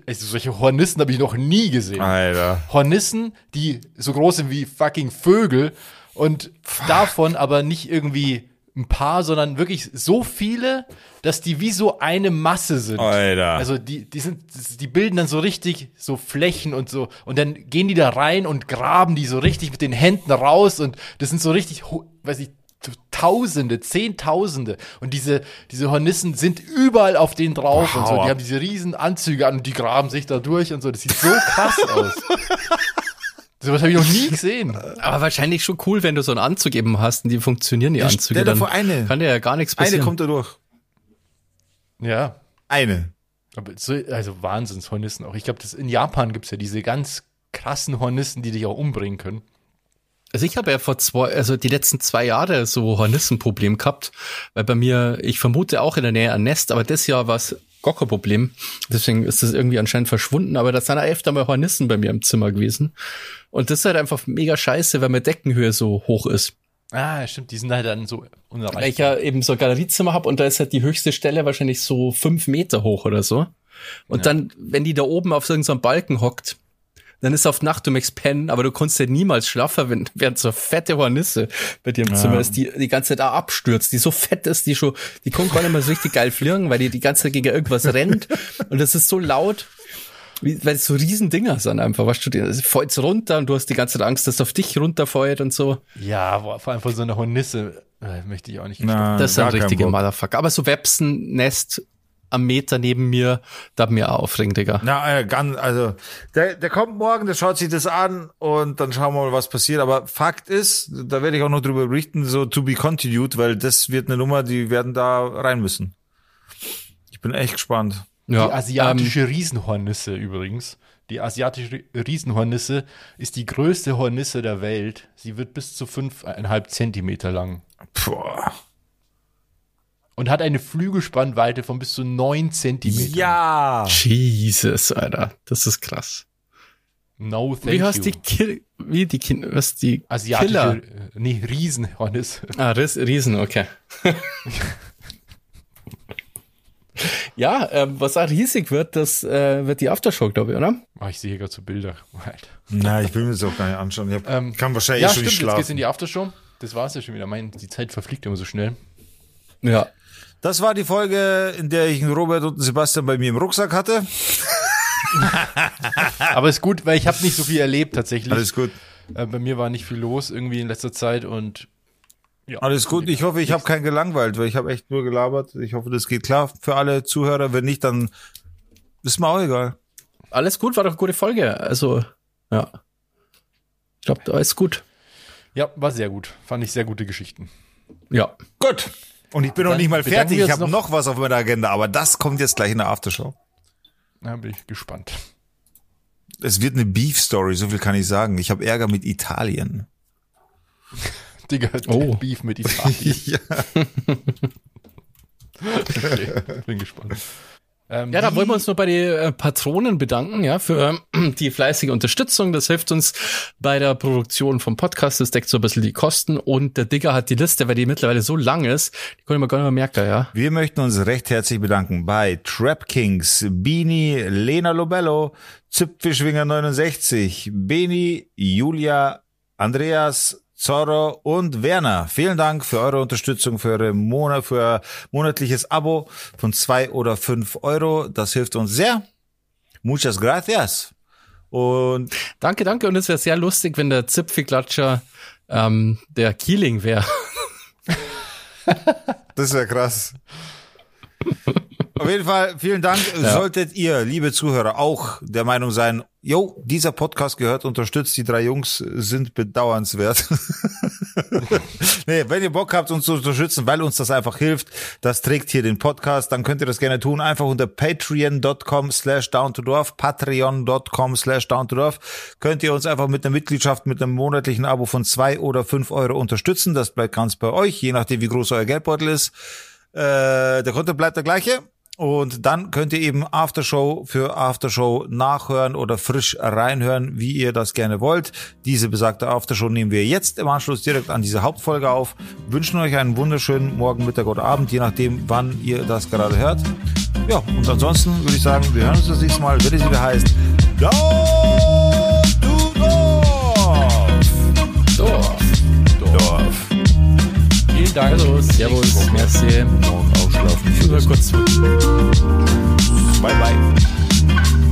also solche Hornissen habe ich noch nie gesehen. Alter. Hornissen, die so groß sind wie fucking Vögel und davon aber nicht irgendwie ein paar, sondern wirklich so viele, dass die wie so eine Masse sind. Alter. Also die, die sind, die bilden dann so richtig so Flächen und so und dann gehen die da rein und graben die so richtig mit den Händen raus und das sind so richtig, weiß ich, Tausende, Zehntausende und diese, diese Hornissen sind überall auf denen drauf und so. Wow. Die haben diese riesen Anzüge an und die graben sich da durch und so. Das sieht so krass aus. Sowas habe ich noch nie gesehen. Aber wahrscheinlich schon cool, wenn du so einen Anzug eben hast und die funktionieren, die Ja, Anzüge. Dann vor, eine. kann dir ja gar nichts passieren. Eine kommt da durch. Ja. Eine. Aber so, also Wahnsinnshornissen auch. Ich glaube, in Japan gibt's ja diese ganz krassen Hornissen, die dich auch umbringen können. Also ich habe ja vor zwei, also die letzten zwei Jahre so Hornissenproblem gehabt, weil bei mir, ich vermute auch in der Nähe ein Nest, aber das Jahr war es gar kein Problem. Deswegen ist das irgendwie anscheinend verschwunden, aber das sind auch öfter mal Hornissen bei mir im Zimmer gewesen. Und das ist halt einfach mega scheiße, weil meine Deckenhöhe so hoch ist. Ah, stimmt, die sind halt dann so Weil ich unerreichbar. ja eben so ein Galeriezimmer habe und da ist halt die höchste Stelle wahrscheinlich so fünf Meter hoch oder so. Und Ja. dann, wenn die da oben auf so einem Balken hockt, dann ist auf Nacht du möchtest pennen, aber du kannst ja niemals schlafen, wenn, während so fette Hornisse bei dir im Zimmer ist, die die ganze Zeit da abstürzt, die so fett ist, die schon, die kann gar nicht mehr so richtig geil fliegen, weil die die ganze Zeit gegen irgendwas rennt und das ist so laut, wie, weil es so riesen Dinger sind einfach, weißt du, es fällt runter und du hast die ganze Zeit Angst, dass es auf dich runterfällt und so. Ja, boah, vor allem von so einer Hornisse äh, möchte ich auch nicht. Na, Das sind gar kein richtige Bock. Motherfucker. Aber so Websen-Nest am Meter neben mir, da mir auch aufregen, Digga. Na, äh, ganz, also, der, der kommt morgen, der schaut sich das an und dann schauen wir mal, was passiert. Aber Fakt ist, da werde ich auch noch drüber berichten, so to be continued, weil das wird eine Nummer, die werden da rein müssen. Ich bin echt gespannt. Die Ja, asiatische Riesenhornisse übrigens. Die asiatische Riesenhornisse ist die größte Hornisse der Welt. Sie wird bis zu fünfeinhalb Zentimeter lang Puh. Und hat eine Flügelspannweite von bis zu neun Zentimeter. Ja. Jesus, Alter. Das ist krass. No thank wie heißt you. die Kill, wie die Kin was die asiatische, Killer? äh, nee, Riesenhornisse. Ah, Ries, Riesen, okay. ja, ähm, was auch riesig wird, das äh, wird die Aftershow, glaube ich, oder? Ah, ich sehe gerade so Bilder. Alter. Na, ich will mir das auch gar nicht anschauen. Ich hab, Ähm, kann wahrscheinlich Ja, schon stimmt, nicht jetzt geht's in schlafen. die Aftershow. Das war's ja schon wieder. Mein, die Zeit verfliegt immer so schnell. Ja. Das war die Folge, in der ich einen Robert und einen Sebastian bei mir im Rucksack hatte. Aber ist gut, weil ich habe nicht so viel erlebt tatsächlich. Alles gut. Äh, bei mir war nicht viel los irgendwie in letzter Zeit und ja. Alles gut. Ich hoffe, ich habe keinen gelangweilt, weil ich habe echt nur gelabert. Ich hoffe, das geht klar für alle Zuhörer. Wenn nicht, dann ist mir auch egal. Alles gut, war doch eine gute Folge. Also, ja. Ich glaube, da ist gut. Ja, war sehr gut. Fand ich sehr gute Geschichten. Ja. Gut. Und ich bin noch Dann nicht mal fertig. Ich habe noch- noch was auf meiner Agenda, aber das kommt jetzt gleich in der Aftershow. Da bin ich gespannt. Es wird eine Beef Story, so viel kann ich sagen. Ich habe Ärger mit Italien. Digga, Oh. Beef mit Italien. ja. Okay, bin gespannt. Ähm, Ja, da wollen wir uns nur bei den äh, Patronen bedanken, ja, für ähm, die fleißige Unterstützung. Das hilft uns bei der Produktion vom Podcast. Das deckt so ein bisschen die Kosten. Und der Digger hat die Liste, weil die mittlerweile so lang ist, die konnte man gar nicht mehr merken, ja. Wir möchten uns recht herzlich bedanken bei Trap Kings, Bini, Lena Lobello, Zipfischwinger 69, Beni, Julia, Andreas, Zorro und Werner. Vielen Dank für eure Unterstützung, für eure Monat, für euer monatliches Abo von zwei oder fünf Euro. Das hilft uns sehr. Muchas gracias. Und Danke, danke. Und es wäre sehr lustig, wenn der Zipfelklatscher ähm, der Keeling wäre. Das wäre krass. Auf jeden Fall, vielen Dank. Solltet ihr, liebe Zuhörer, auch der Meinung sein, jo, dieser Podcast gehört unterstützt, die drei Jungs sind bedauernswert. nee, wenn ihr Bock habt, uns zu unterstützen, weil uns das einfach hilft, das trägt hier den Podcast, dann könnt ihr das gerne tun. Einfach unter patreon.com slash down to dorf, patreon.com slash down to dorf, könnt ihr uns einfach mit einer Mitgliedschaft, mit einem monatlichen Abo von zwei oder fünf Euro unterstützen. Das bleibt ganz bei euch, je nachdem, wie groß euer Geldbeutel ist. Äh, der Content bleibt der gleiche. Und dann könnt ihr eben Aftershow für Aftershow nachhören oder frisch reinhören, wie ihr das gerne wollt. Diese besagte Aftershow nehmen wir jetzt im Anschluss direkt an diese Hauptfolge auf. Wünschen euch einen wunderschönen Morgen, Mittag oder Abend, je nachdem, wann ihr das gerade hört. Ja, und ansonsten würde ich sagen, wir hören uns das nächste Mal, wenn es wieder heißt, Down to Dorf. Dorf. Dorf. Vielen Dank. Hallo, Servus, merci. Morgen ausschlafen. Nur kurz. Bye, bye.